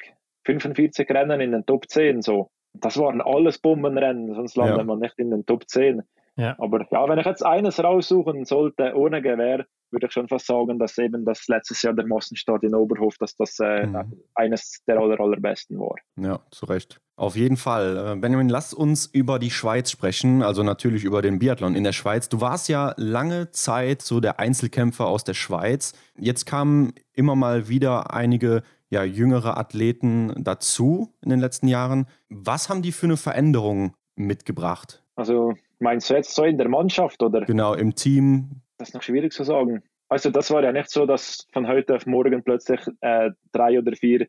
45 Rennen in den Top 10 so. das waren alles Bombenrennen, sonst landet ja. man nicht in den Top 10. Ja. Aber ja, wenn ich jetzt eines raussuchen sollte ohne Gewehr, würde ich schon fast sagen, dass eben das letztes Jahr der Massenstart in Oberhof, dass das äh, mhm. eines der aller, allerbesten war. Ja, zu Recht. Auf jeden Fall. Äh, Benjamin, lass uns über die Schweiz sprechen, also natürlich über den Biathlon in der Schweiz. Du warst ja lange Zeit so der Einzelkämpfer aus der Schweiz. Jetzt kamen immer mal wieder einige ja, jüngere Athleten dazu in den letzten Jahren. Was haben die für eine Veränderung mitgebracht? Also meinst du jetzt so in der Mannschaft oder? Genau, im Team. Das ist noch schwierig zu sagen. Also das war ja nicht so, dass von heute auf morgen plötzlich äh, drei oder vier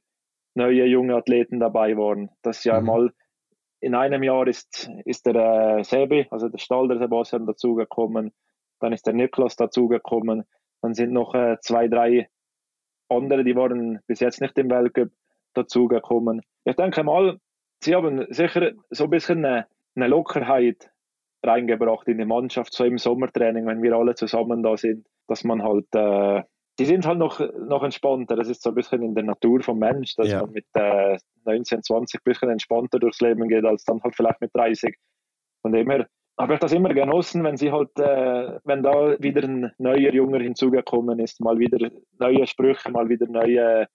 neue junge Athleten dabei waren. Das ja mhm. mal in einem Jahr ist, ist der äh, Sebi, also der Stall der Sebastian dazugekommen, dann ist der Niklas dazugekommen, dann sind noch äh, zwei, drei andere, die waren bis jetzt nicht im Weltcup dazugekommen. Ich denke mal, sie haben sicher so ein bisschen eine, eine Lockerheit reingebracht in die Mannschaft, so im Sommertraining, wenn wir alle zusammen da sind, dass man halt, äh, die sind halt noch, noch entspannter. Das ist so ein bisschen in der Natur vom Mensch, dass ja. man mit äh, 19, 20 ein bisschen entspannter durchs Leben geht, als dann halt vielleicht mit 30. Von dem her habe ich das immer genossen, wenn sie halt, äh, wenn da wieder ein neuer Junger hinzugekommen ist, mal wieder neue Sprüche, mal wieder neue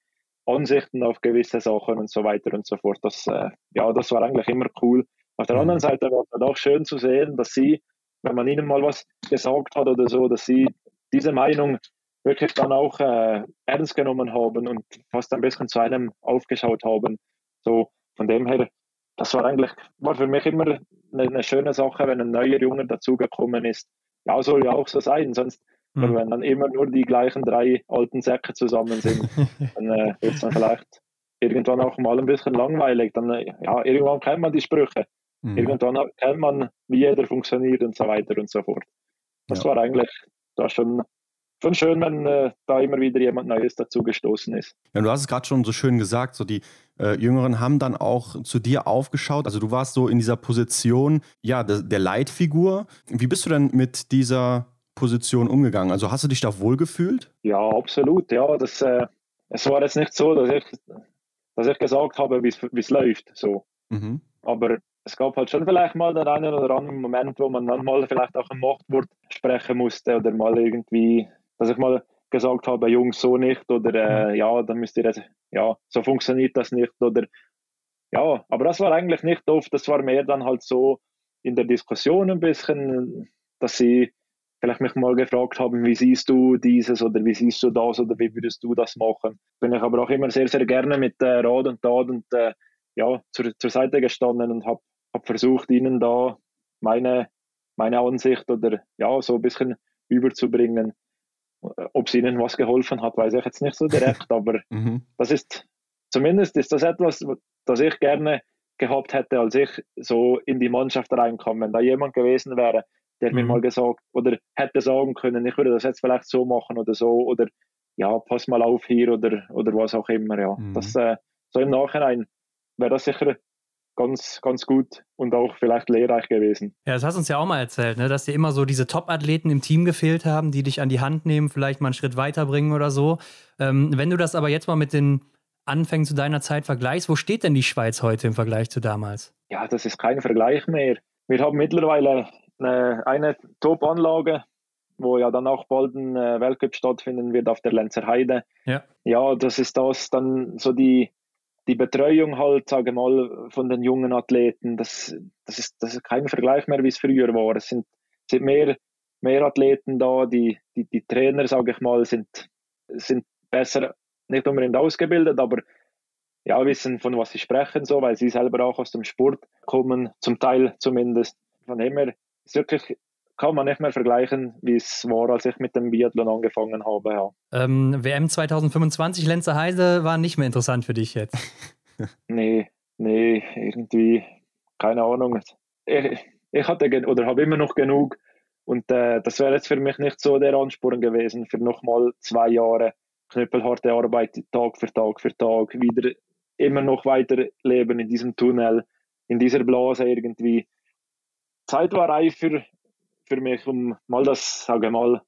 Ansichten auf gewisse Sachen und so weiter und so fort. Das, äh, ja, das war eigentlich immer cool. Auf der anderen mhm. Seite war es auch schön zu sehen, dass sie, wenn man ihnen mal was gesagt hat oder so, dass sie diese Meinung wirklich dann auch äh, ernst genommen haben und fast ein bisschen zu einem aufgeschaut haben. So von dem her, das war eigentlich, war für mich immer eine, eine schöne Sache, wenn ein neuer Junge dazugekommen ist. Ja, soll ja auch so sein, sonst, mhm. wenn dann immer nur die gleichen drei alten Säcke zusammen sind, dann äh, wird es dann vielleicht irgendwann auch mal ein bisschen langweilig. Dann, äh, ja, irgendwann kennt man die Sprüche. Mhm. Irgendwann kennt man, wie jeder funktioniert und so weiter und so fort. Das ja. war eigentlich da schon, schon schön, wenn äh, da immer wieder jemand Neues dazu gestoßen ist. Ja, du hast es gerade schon so schön gesagt, so die äh, Jüngeren haben dann auch zu dir aufgeschaut. Also du warst so in dieser Position, ja, der, der Leitfigur. Wie bist du denn mit dieser Position umgegangen? Also hast du dich da wohlgefühlt? Ja, absolut. Ja, das, äh, es war jetzt nicht so, dass ich, dass ich gesagt habe, wie es läuft. So. Mhm. Aber es gab halt schon vielleicht mal den einen oder anderen Moment, wo man dann mal vielleicht auch ein Machtwort sprechen musste oder mal irgendwie, dass ich mal gesagt habe, Jungs, so nicht oder äh, ja, dann müsst ihr das, ja, so funktioniert das nicht oder ja, aber das war eigentlich nicht oft, das war mehr dann halt so in der Diskussion ein bisschen, dass sie vielleicht mich mal gefragt haben, wie siehst du dieses oder wie siehst du das oder wie würdest du das machen. Bin ich aber auch immer sehr, sehr gerne mit äh, Rat und Tat und äh, ja, zur, zur Seite gestanden und habe habe versucht, ihnen da meine, meine Ansicht oder ja, so ein bisschen überzubringen. Ob es ihnen was geholfen hat, weiß ich jetzt nicht so direkt, aber mhm. das ist zumindest ist das etwas, das ich gerne gehabt hätte, als ich so in die Mannschaft reinkam. Wenn da jemand gewesen wäre, der mhm. mir mal gesagt oder hätte sagen können, ich würde das jetzt vielleicht so machen oder so oder ja, pass mal auf hier oder, oder was auch immer. Ja. Mhm. Das, äh, so im Nachhinein wäre das sicher ganz, ganz gut und auch vielleicht lehrreich gewesen. Ja, das hast du uns ja auch mal erzählt, ne? dass dir immer so diese Top-Athleten im Team gefehlt haben, die dich an die Hand nehmen, vielleicht mal einen Schritt weiterbringen oder so. Ähm, wenn du das aber jetzt mal mit den Anfängen zu deiner Zeit vergleichst, wo steht denn die Schweiz heute im Vergleich zu damals? Ja, das ist kein Vergleich mehr. Wir haben mittlerweile eine, eine Top-Anlage, wo ja dann auch bald ein äh, Weltcup stattfinden wird auf der Lenzer Heide. Ja. ja, das ist das dann so die die Betreuung halt, sage mal, von den jungen Athleten, das, das, ist, das ist kein Vergleich mehr, wie es früher war. Es sind, sind mehr, mehr Athleten da, die, die, die Trainer, sage ich mal, sind, sind besser, nicht unbedingt ausgebildet, aber ja, wissen, von was sie sprechen, so, weil sie selber auch aus dem Sport kommen, zum Teil zumindest. Von dem her ist wirklich kann man nicht mehr vergleichen, wie es war, als ich mit dem Biathlon angefangen habe. Ja. Ähm, WM 2025 Lenzer Heide war nicht mehr interessant für dich jetzt. nee, nee, irgendwie, keine Ahnung. Ich, ich hatte oder habe immer noch genug und äh, das wäre jetzt für mich nicht so der Ansporn gewesen, für nochmal zwei Jahre knüppelharte Arbeit, Tag für Tag für Tag, wieder immer noch weiter leben in diesem Tunnel, in dieser Blase irgendwie. Zeit war reif für, für mich, um mal das, sage mal,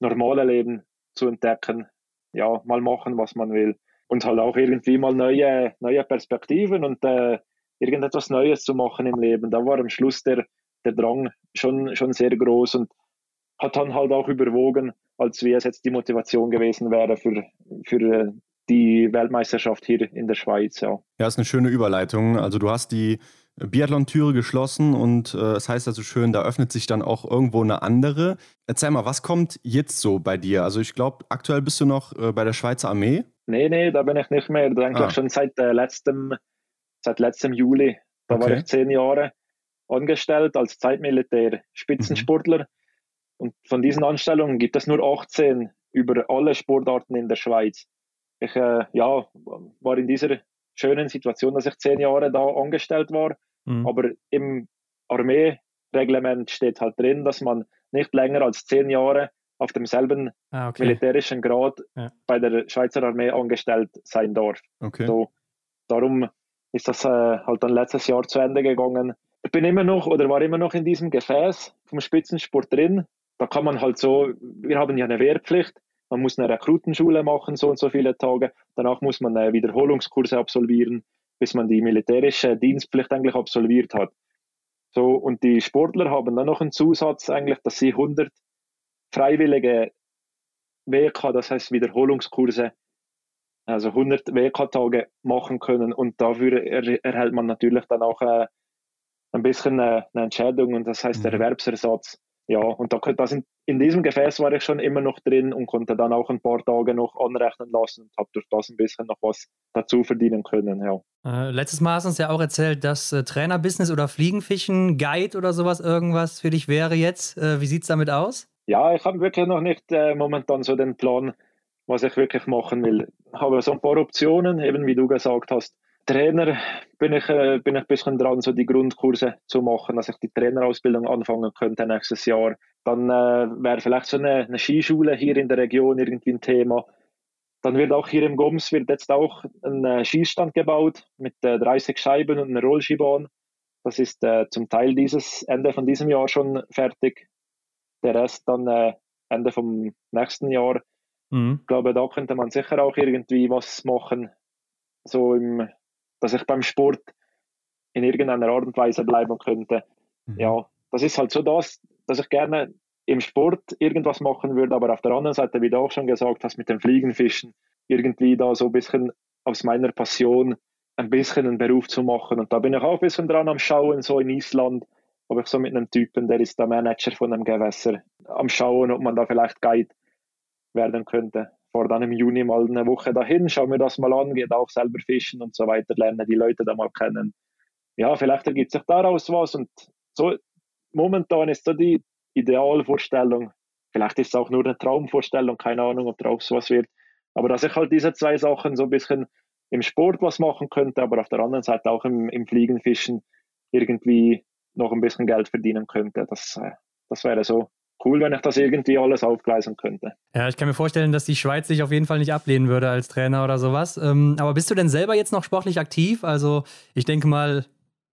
normale Leben zu entdecken. Ja, mal machen, was man will. Und halt auch irgendwie mal neue, neue Perspektiven und äh, irgendetwas Neues zu machen im Leben. Da war am Schluss der, der Drang schon, schon sehr groß und hat dann halt auch überwogen, als wie es jetzt die Motivation gewesen wäre für, für äh, die Weltmeisterschaft hier in der Schweiz. Ja, ja ist eine schöne Überleitung. Also du hast die Biathlon-Türe geschlossen und äh, es heißt also schön, da öffnet sich dann auch irgendwo eine andere. Erzähl mal, was kommt jetzt so bei dir? Also ich glaube, aktuell bist du noch äh, bei der Schweizer Armee. Nee, nee, da bin ich nicht mehr. Eigentlich ah. schon seit äh, letztem, seit letztem Juli. Da okay. war ich zehn Jahre angestellt als Zeitmilitär, Spitzensportler. Mhm. Und von diesen Anstellungen gibt es nur 18 über alle Sportarten in der Schweiz. Ich äh, ja, war in dieser schönen Situation, dass ich zehn Jahre da angestellt war. Mhm. Aber im Armeereglement steht halt drin, dass man nicht länger als zehn Jahre auf demselben ah, okay. militärischen Grad ja. bei der Schweizer Armee angestellt sein darf. Okay. So, darum ist das äh, halt dann letztes Jahr zu Ende gegangen. Ich bin immer noch oder war immer noch in diesem Gefäß vom Spitzensport drin. Da kann man halt so, wir haben ja eine Wehrpflicht, man muss eine Rekrutenschule machen, so und so viele Tage. Danach muss man äh, Wiederholungskurse absolvieren, bis man die militärische Dienstpflicht eigentlich absolviert hat. So, und die Sportler haben dann noch einen Zusatz eigentlich, dass sie 100 freiwillige WK, das heißt Wiederholungskurse, also 100 WK-Tage machen können und dafür er, erhält man natürlich dann auch äh, ein bisschen äh, eine Entschädigung und das heißt mhm. Erwerbsersatz ja, und da, da sind, in diesem Gefäß war ich schon immer noch drin und konnte dann auch ein paar Tage noch anrechnen lassen und habe durch das ein bisschen noch was dazu verdienen können. Ja. Äh, letztes Mal hast du uns ja auch erzählt, dass äh, Trainerbusiness oder Fliegenfischen, Guide oder sowas irgendwas für dich wäre jetzt. Äh, wie sieht es damit aus? Ja, ich habe wirklich noch nicht äh, momentan so den Plan, was ich wirklich machen will. Ich habe so ein paar Optionen, eben wie du gesagt hast. Trainer bin ich, äh, bin ich ein bisschen dran, so die Grundkurse zu machen, dass ich die Trainerausbildung anfangen könnte nächstes Jahr. Dann äh, wäre vielleicht so eine, eine, Skischule hier in der Region irgendwie ein Thema. Dann wird auch hier im Goms wird jetzt auch ein äh, Schießstand gebaut mit äh, 30 Scheiben und einer Rollskibahn. Das ist äh, zum Teil dieses Ende von diesem Jahr schon fertig. Der Rest dann äh, Ende vom nächsten Jahr. Mhm. Ich glaube, da könnte man sicher auch irgendwie was machen. So im dass ich beim Sport in irgendeiner Art und Weise bleiben könnte. Mhm. Ja, das ist halt so das, dass ich gerne im Sport irgendwas machen würde, aber auf der anderen Seite, wie du auch schon gesagt hast, mit dem Fliegenfischen, irgendwie da so ein bisschen aus meiner Passion ein bisschen einen Beruf zu machen. Und da bin ich auch ein bisschen dran am Schauen, so in Island, ob ich so mit einem Typen, der ist der Manager von einem Gewässer, am Schauen, ob man da vielleicht Guide werden könnte fahre dann im Juni mal eine Woche dahin, schaue mir das mal an, gehe auch selber fischen und so weiter, lerne die Leute da mal kennen. Ja, vielleicht ergibt sich daraus was und so momentan ist so die Idealvorstellung, vielleicht ist es auch nur eine Traumvorstellung, keine Ahnung, ob daraus was wird, aber dass ich halt diese zwei Sachen so ein bisschen im Sport was machen könnte, aber auf der anderen Seite auch im, im Fliegenfischen irgendwie noch ein bisschen Geld verdienen könnte. Das, äh, das wäre so cool, wenn ich das irgendwie alles aufgleisen könnte. Ja, ich kann mir vorstellen, dass die Schweiz sich auf jeden Fall nicht ablehnen würde als Trainer oder sowas. Ähm, aber bist du denn selber jetzt noch sportlich aktiv? Also ich denke mal,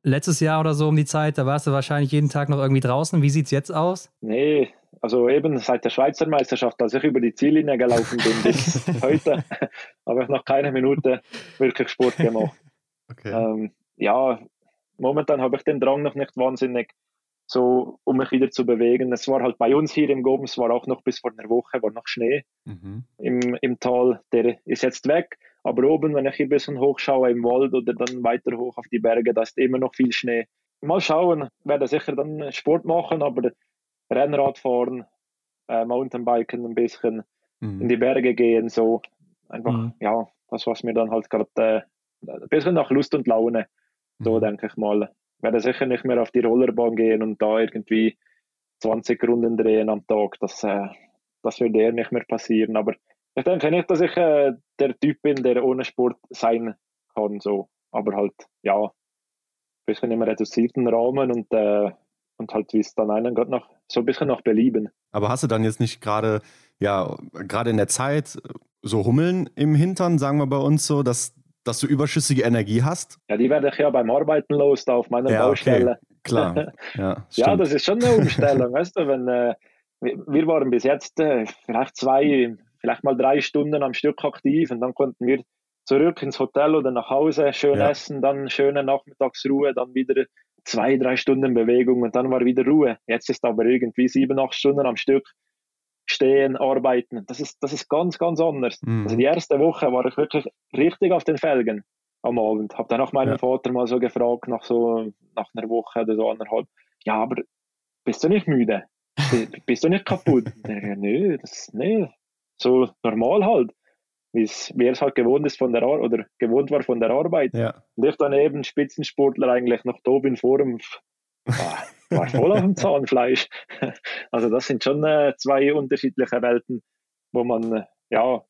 letztes Jahr oder so um die Zeit, da warst du wahrscheinlich jeden Tag noch irgendwie draußen. Wie sieht es jetzt aus? Nee, also eben seit der Schweizer Meisterschaft, als ich über die Ziellinie gelaufen bin bis heute, habe ich noch keine Minute wirklich Sport gemacht. Okay. Ähm, ja, momentan habe ich den Drang noch nicht wahnsinnig so um mich wieder zu bewegen. Es war halt bei uns hier im Gobens, war auch noch bis vor einer Woche, war noch Schnee mhm. im, im Tal. Der ist jetzt weg, aber oben, wenn ich hier ein bisschen hochschaue im Wald oder dann weiter hoch auf die Berge, da ist immer noch viel Schnee. Mal schauen, werde sicher dann Sport machen, aber Rennrad fahren, äh, Mountainbiken ein bisschen, mhm. in die Berge gehen, so einfach, mhm. ja, das was mir dann halt gerade äh, ein bisschen nach Lust und Laune, so mhm. denke ich mal werde sicher nicht mehr auf die Rollerbahn gehen und da irgendwie 20 Runden drehen am Tag. Das, äh, das wird eher nicht mehr passieren. Aber ich denke nicht, dass ich äh, der Typ bin, der ohne Sport sein kann. So. Aber halt, ja, ein bisschen im reduzierten Rahmen und, äh, und halt, wie es dann einen Gott noch so ein bisschen nach Belieben. Aber hast du dann jetzt nicht gerade, ja, gerade in der Zeit so Hummeln im Hintern, sagen wir bei uns so, dass dass du überschüssige Energie hast? Ja, die werde ich ja beim Arbeiten los, da auf meiner ja, Baustelle. Okay. Klar. Ja, ja, das ist schon eine Umstellung, weißt du, wenn äh, wir waren bis jetzt äh, vielleicht zwei, vielleicht mal drei Stunden am Stück aktiv und dann konnten wir zurück ins Hotel oder nach Hause, schön ja. essen, dann schöne Nachmittagsruhe, dann wieder zwei, drei Stunden Bewegung und dann war wieder Ruhe. Jetzt ist aber irgendwie sieben, acht Stunden am Stück stehen, arbeiten. Das ist, das ist ganz, ganz anders. Mhm. Also die erste Woche war ich wirklich richtig auf den Felgen am Abend. Habe dann auch meinen ja. Vater mal so gefragt, nach so nach einer Woche oder so anderthalb, ja, aber bist du nicht müde? bist du nicht kaputt? Nö, das nee, so normal halt wie es halt gewohnt ist von der Ar oder gewohnt war von der Arbeit. Ja. Und ich dann eben Spitzensportler eigentlich noch da bin vor dem war, war voll auf dem Zahnfleisch. Also das sind schon äh, zwei unterschiedliche Welten, wo man äh, ja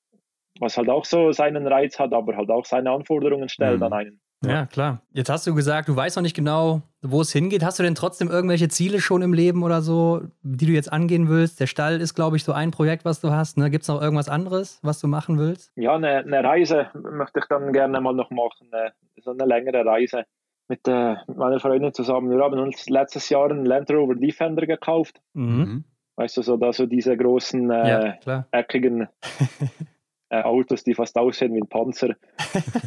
was halt auch so seinen Reiz hat, aber halt auch seine Anforderungen stellt mhm. an einen. Ja, klar. Jetzt hast du gesagt, du weißt noch nicht genau, wo es hingeht. Hast du denn trotzdem irgendwelche Ziele schon im Leben oder so, die du jetzt angehen willst? Der Stall ist, glaube ich, so ein Projekt, was du hast. Ne? Gibt es noch irgendwas anderes, was du machen willst? Ja, eine, eine, Reise möchte ich dann gerne mal noch machen. Eine, so eine längere Reise mit, äh, mit meiner Freundin zusammen. Wir haben uns letztes Jahr einen Land Rover Defender gekauft. Mhm. Weißt du, so, da so diese großen, äh, ja, eckigen äh, Autos, die fast aussehen wie ein Panzer.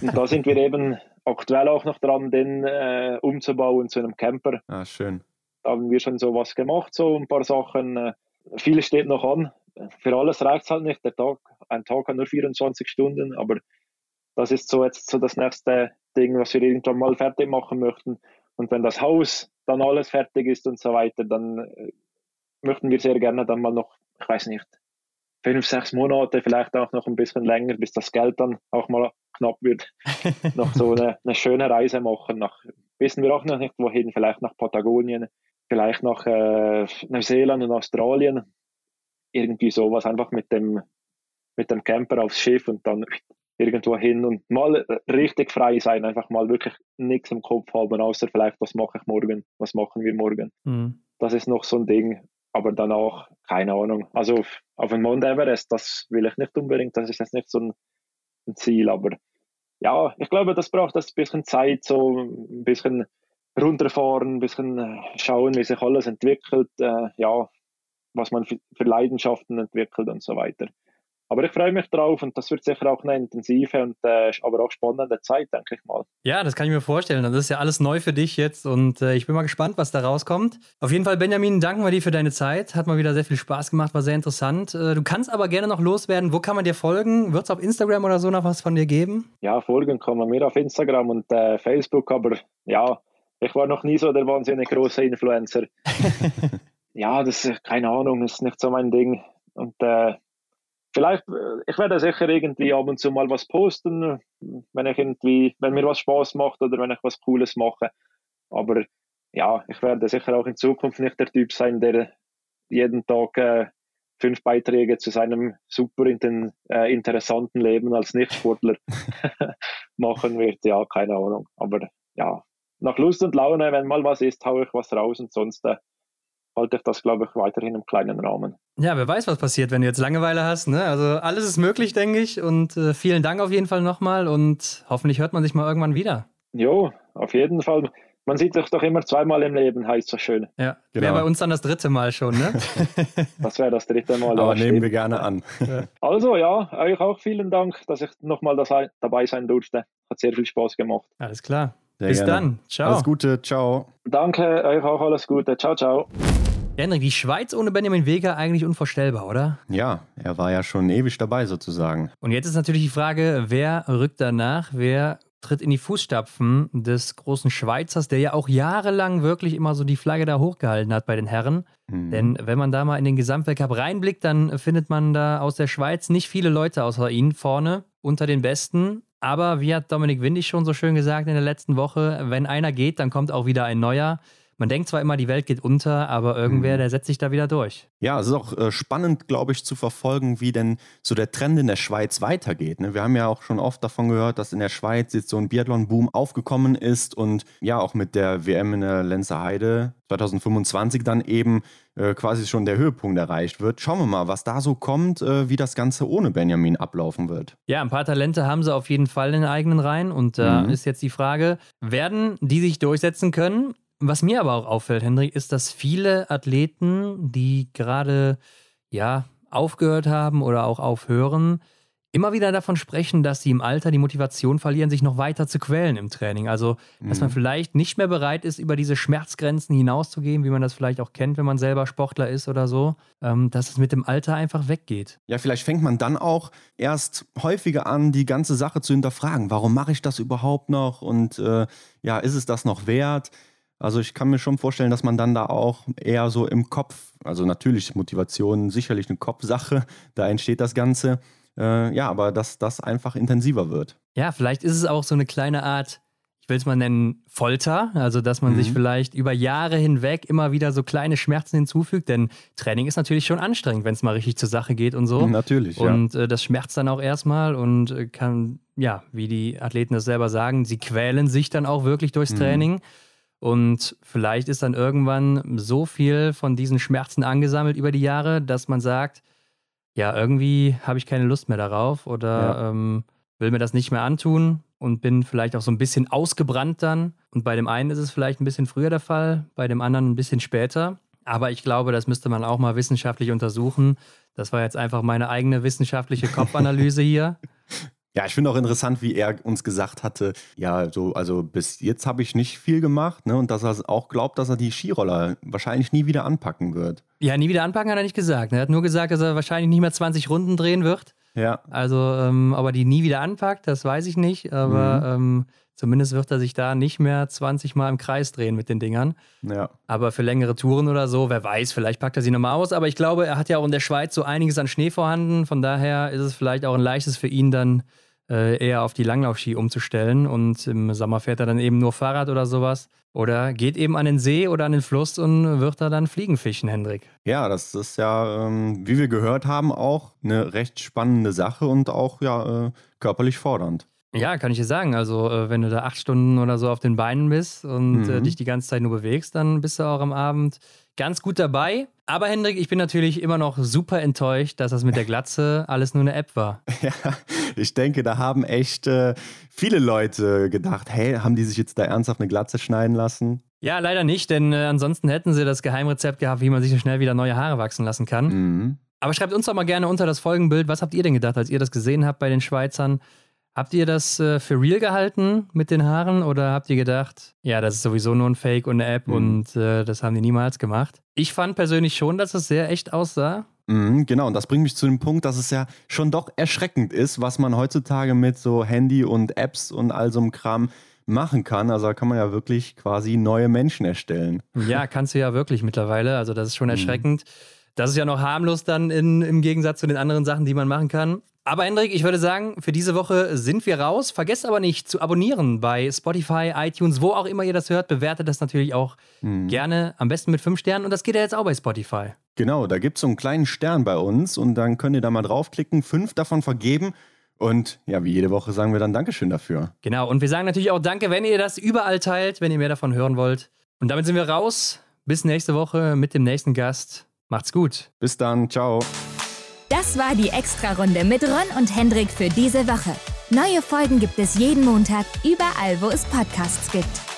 Und da sind wir eben aktuell auch noch dran, den äh, umzubauen zu einem Camper. Ah, schön. Da haben wir schon so was gemacht, so ein paar Sachen. Äh, vieles steht noch an. Für alles reicht es halt nicht. Der Tag, ein Tag hat nur 24 Stunden, aber das ist so jetzt so das nächste Ding, was wir irgendwann mal fertig machen möchten. Und wenn das Haus dann alles fertig ist und so weiter, dann äh, möchten wir sehr gerne dann mal noch, ich weiß nicht, fünf, sechs Monate, vielleicht auch noch ein bisschen länger, bis das Geld dann auch mal knapp wird, noch so eine, eine, schöne Reise machen. Nach, wissen wir auch noch nicht wohin, vielleicht nach Patagonien, vielleicht nach äh, Neuseeland und Australien. Irgendwie sowas, einfach mit dem, mit dem Camper aufs Schiff und dann irgendwo hin und mal richtig frei sein, einfach mal wirklich nichts im Kopf haben, außer vielleicht, was mache ich morgen, was machen wir morgen. Mhm. Das ist noch so ein Ding, aber danach, keine Ahnung. Also auf, auf den Mount Everest, das will ich nicht unbedingt, das ist jetzt nicht so ein, ein Ziel, aber ja, ich glaube, das braucht ein bisschen Zeit, so ein bisschen runterfahren, ein bisschen äh, schauen, wie sich alles entwickelt, äh, ja, was man für, für Leidenschaften entwickelt und so weiter. Aber ich freue mich drauf und das wird sicher auch eine intensive und äh, aber auch spannende Zeit, denke ich mal. Ja, das kann ich mir vorstellen. Das ist ja alles neu für dich jetzt und äh, ich bin mal gespannt, was da rauskommt. Auf jeden Fall, Benjamin, danken wir dir für deine Zeit. Hat mal wieder sehr viel Spaß gemacht, war sehr interessant. Äh, du kannst aber gerne noch loswerden. Wo kann man dir folgen? Wird es auf Instagram oder so noch was von dir geben? Ja, folgen kann man mir auf Instagram und äh, Facebook, aber ja, ich war noch nie so der wahnsinnig große Influencer. ja, das ist keine Ahnung, ist nicht so mein Ding. Und äh, vielleicht, äh, ich werde sicher irgendwie ab und zu mal was posten, wenn ich irgendwie, wenn mir was Spaß macht oder wenn ich was Cooles mache. Aber ja, ich werde sicher auch in Zukunft nicht der Typ sein, der jeden Tag äh, fünf Beiträge zu seinem super in, äh, interessanten Leben als Nichtsportler machen wird. Ja, keine Ahnung. Aber ja, nach Lust und Laune, wenn mal was ist, haue ich was raus und sonst äh, halte ich das, glaube ich, weiterhin im kleinen Rahmen. Ja, wer weiß, was passiert, wenn du jetzt Langeweile hast. Ne? Also alles ist möglich, denke ich. Und äh, vielen Dank auf jeden Fall nochmal und hoffentlich hört man sich mal irgendwann wieder. Jo, auf jeden Fall. Man sieht sich doch immer zweimal im Leben, heißt so schön. Ja, genau. wäre bei uns dann das dritte Mal schon, ne? das wäre das dritte Mal. Aber nehmen wir gerne an. Also ja, euch auch vielen Dank, dass ich nochmal dabei sein durfte. Hat sehr viel Spaß gemacht. Alles klar. Sehr Bis gerne. dann. Ciao. Alles Gute. Ciao. Danke, euch auch alles Gute. Ciao, ciao. Henrik, die Schweiz ohne Benjamin Weger eigentlich unvorstellbar, oder? Ja, er war ja schon ewig dabei sozusagen. Und jetzt ist natürlich die Frage, wer rückt danach? Wer tritt in die Fußstapfen des großen Schweizers, der ja auch jahrelang wirklich immer so die Flagge da hochgehalten hat bei den Herren. Mhm. Denn wenn man da mal in den Gesamtweltcup reinblickt, dann findet man da aus der Schweiz nicht viele Leute außer ihn vorne unter den Besten. Aber wie hat Dominik Windig schon so schön gesagt in der letzten Woche, wenn einer geht, dann kommt auch wieder ein neuer man denkt zwar immer, die Welt geht unter, aber irgendwer, mhm. der setzt sich da wieder durch. Ja, es ist auch äh, spannend, glaube ich, zu verfolgen, wie denn so der Trend in der Schweiz weitergeht. Ne? Wir haben ja auch schon oft davon gehört, dass in der Schweiz jetzt so ein Biathlon-Boom aufgekommen ist und ja, auch mit der WM in der Lenzer Heide 2025 dann eben äh, quasi schon der Höhepunkt erreicht wird. Schauen wir mal, was da so kommt, äh, wie das Ganze ohne Benjamin ablaufen wird. Ja, ein paar Talente haben sie auf jeden Fall in den eigenen Reihen und da mhm. ist jetzt die Frage, werden die sich durchsetzen können? Was mir aber auch auffällt, Hendrik, ist, dass viele Athleten, die gerade ja aufgehört haben oder auch aufhören, immer wieder davon sprechen, dass sie im Alter die Motivation verlieren, sich noch weiter zu quälen im Training. Also, dass man mhm. vielleicht nicht mehr bereit ist, über diese Schmerzgrenzen hinauszugehen, wie man das vielleicht auch kennt, wenn man selber Sportler ist oder so, ähm, dass es mit dem Alter einfach weggeht. Ja, vielleicht fängt man dann auch erst häufiger an, die ganze Sache zu hinterfragen. Warum mache ich das überhaupt noch? Und äh, ja, ist es das noch wert? Also ich kann mir schon vorstellen, dass man dann da auch eher so im Kopf, also natürlich Motivation sicherlich eine Kopfsache, da entsteht das Ganze. Äh, ja, aber dass das einfach intensiver wird. Ja, vielleicht ist es auch so eine kleine Art, ich will es mal nennen, Folter. Also, dass man mhm. sich vielleicht über Jahre hinweg immer wieder so kleine Schmerzen hinzufügt. Denn Training ist natürlich schon anstrengend, wenn es mal richtig zur Sache geht und so. Natürlich. Und ja. äh, das schmerzt dann auch erstmal und äh, kann, ja, wie die Athleten das selber sagen, sie quälen sich dann auch wirklich durchs mhm. Training. Und vielleicht ist dann irgendwann so viel von diesen Schmerzen angesammelt über die Jahre, dass man sagt, ja, irgendwie habe ich keine Lust mehr darauf oder ja. ähm, will mir das nicht mehr antun und bin vielleicht auch so ein bisschen ausgebrannt dann. Und bei dem einen ist es vielleicht ein bisschen früher der Fall, bei dem anderen ein bisschen später. Aber ich glaube, das müsste man auch mal wissenschaftlich untersuchen. Das war jetzt einfach meine eigene wissenschaftliche Kopfanalyse hier. Ja, ich finde auch interessant, wie er uns gesagt hatte, ja, so, also bis jetzt habe ich nicht viel gemacht, ne? Und dass er auch glaubt, dass er die Skiroller wahrscheinlich nie wieder anpacken wird. Ja, nie wieder anpacken hat er nicht gesagt. Er hat nur gesagt, dass er wahrscheinlich nicht mehr 20 Runden drehen wird. Ja. Also, ähm, aber die nie wieder anpackt, das weiß ich nicht. Aber mhm. ähm, zumindest wird er sich da nicht mehr 20 Mal im Kreis drehen mit den Dingern. Ja. Aber für längere Touren oder so, wer weiß, vielleicht packt er sie nochmal aus. Aber ich glaube, er hat ja auch in der Schweiz so einiges an Schnee vorhanden. Von daher ist es vielleicht auch ein leichtes für ihn dann eher auf die Langlaufski umzustellen und im Sommer fährt er dann eben nur Fahrrad oder sowas. Oder geht eben an den See oder an den Fluss und wird da dann Fliegenfischen, Hendrik. Ja, das ist ja, ähm, wie wir gehört haben, auch eine recht spannende Sache und auch ja äh, körperlich fordernd. Ja, kann ich dir sagen. Also, äh, wenn du da acht Stunden oder so auf den Beinen bist und äh, mhm. dich die ganze Zeit nur bewegst, dann bist du auch am Abend ganz gut dabei. Aber Hendrik, ich bin natürlich immer noch super enttäuscht, dass das mit der Glatze alles nur eine App war. Ja, ich denke, da haben echt äh, viele Leute gedacht, hey, haben die sich jetzt da ernsthaft eine Glatze schneiden lassen? Ja, leider nicht, denn äh, ansonsten hätten sie das Geheimrezept gehabt, wie man sich so schnell wieder neue Haare wachsen lassen kann. Mhm. Aber schreibt uns doch mal gerne unter das Folgenbild, was habt ihr denn gedacht, als ihr das gesehen habt bei den Schweizern? Habt ihr das äh, für real gehalten mit den Haaren oder habt ihr gedacht, ja, das ist sowieso nur ein Fake und eine App mhm. und äh, das haben die niemals gemacht? Ich fand persönlich schon, dass es sehr echt aussah. Mhm, genau, und das bringt mich zu dem Punkt, dass es ja schon doch erschreckend ist, was man heutzutage mit so Handy und Apps und all so einem Kram machen kann. Also da kann man ja wirklich quasi neue Menschen erstellen. Ja, kannst du ja wirklich mittlerweile. Also das ist schon mhm. erschreckend. Mhm. Das ist ja noch harmlos dann in, im Gegensatz zu den anderen Sachen, die man machen kann. Aber Hendrik, ich würde sagen, für diese Woche sind wir raus. Vergesst aber nicht zu abonnieren bei Spotify, iTunes, wo auch immer ihr das hört. Bewertet das natürlich auch hm. gerne, am besten mit fünf Sternen. Und das geht ja jetzt auch bei Spotify. Genau, da gibt es so einen kleinen Stern bei uns und dann könnt ihr da mal draufklicken, fünf davon vergeben. Und ja, wie jede Woche sagen wir dann Dankeschön dafür. Genau, und wir sagen natürlich auch Danke, wenn ihr das überall teilt, wenn ihr mehr davon hören wollt. Und damit sind wir raus. Bis nächste Woche mit dem nächsten Gast. Macht's gut. Bis dann. Ciao. Das war die Extra-Runde mit Ron und Hendrik für diese Woche. Neue Folgen gibt es jeden Montag, überall, wo es Podcasts gibt.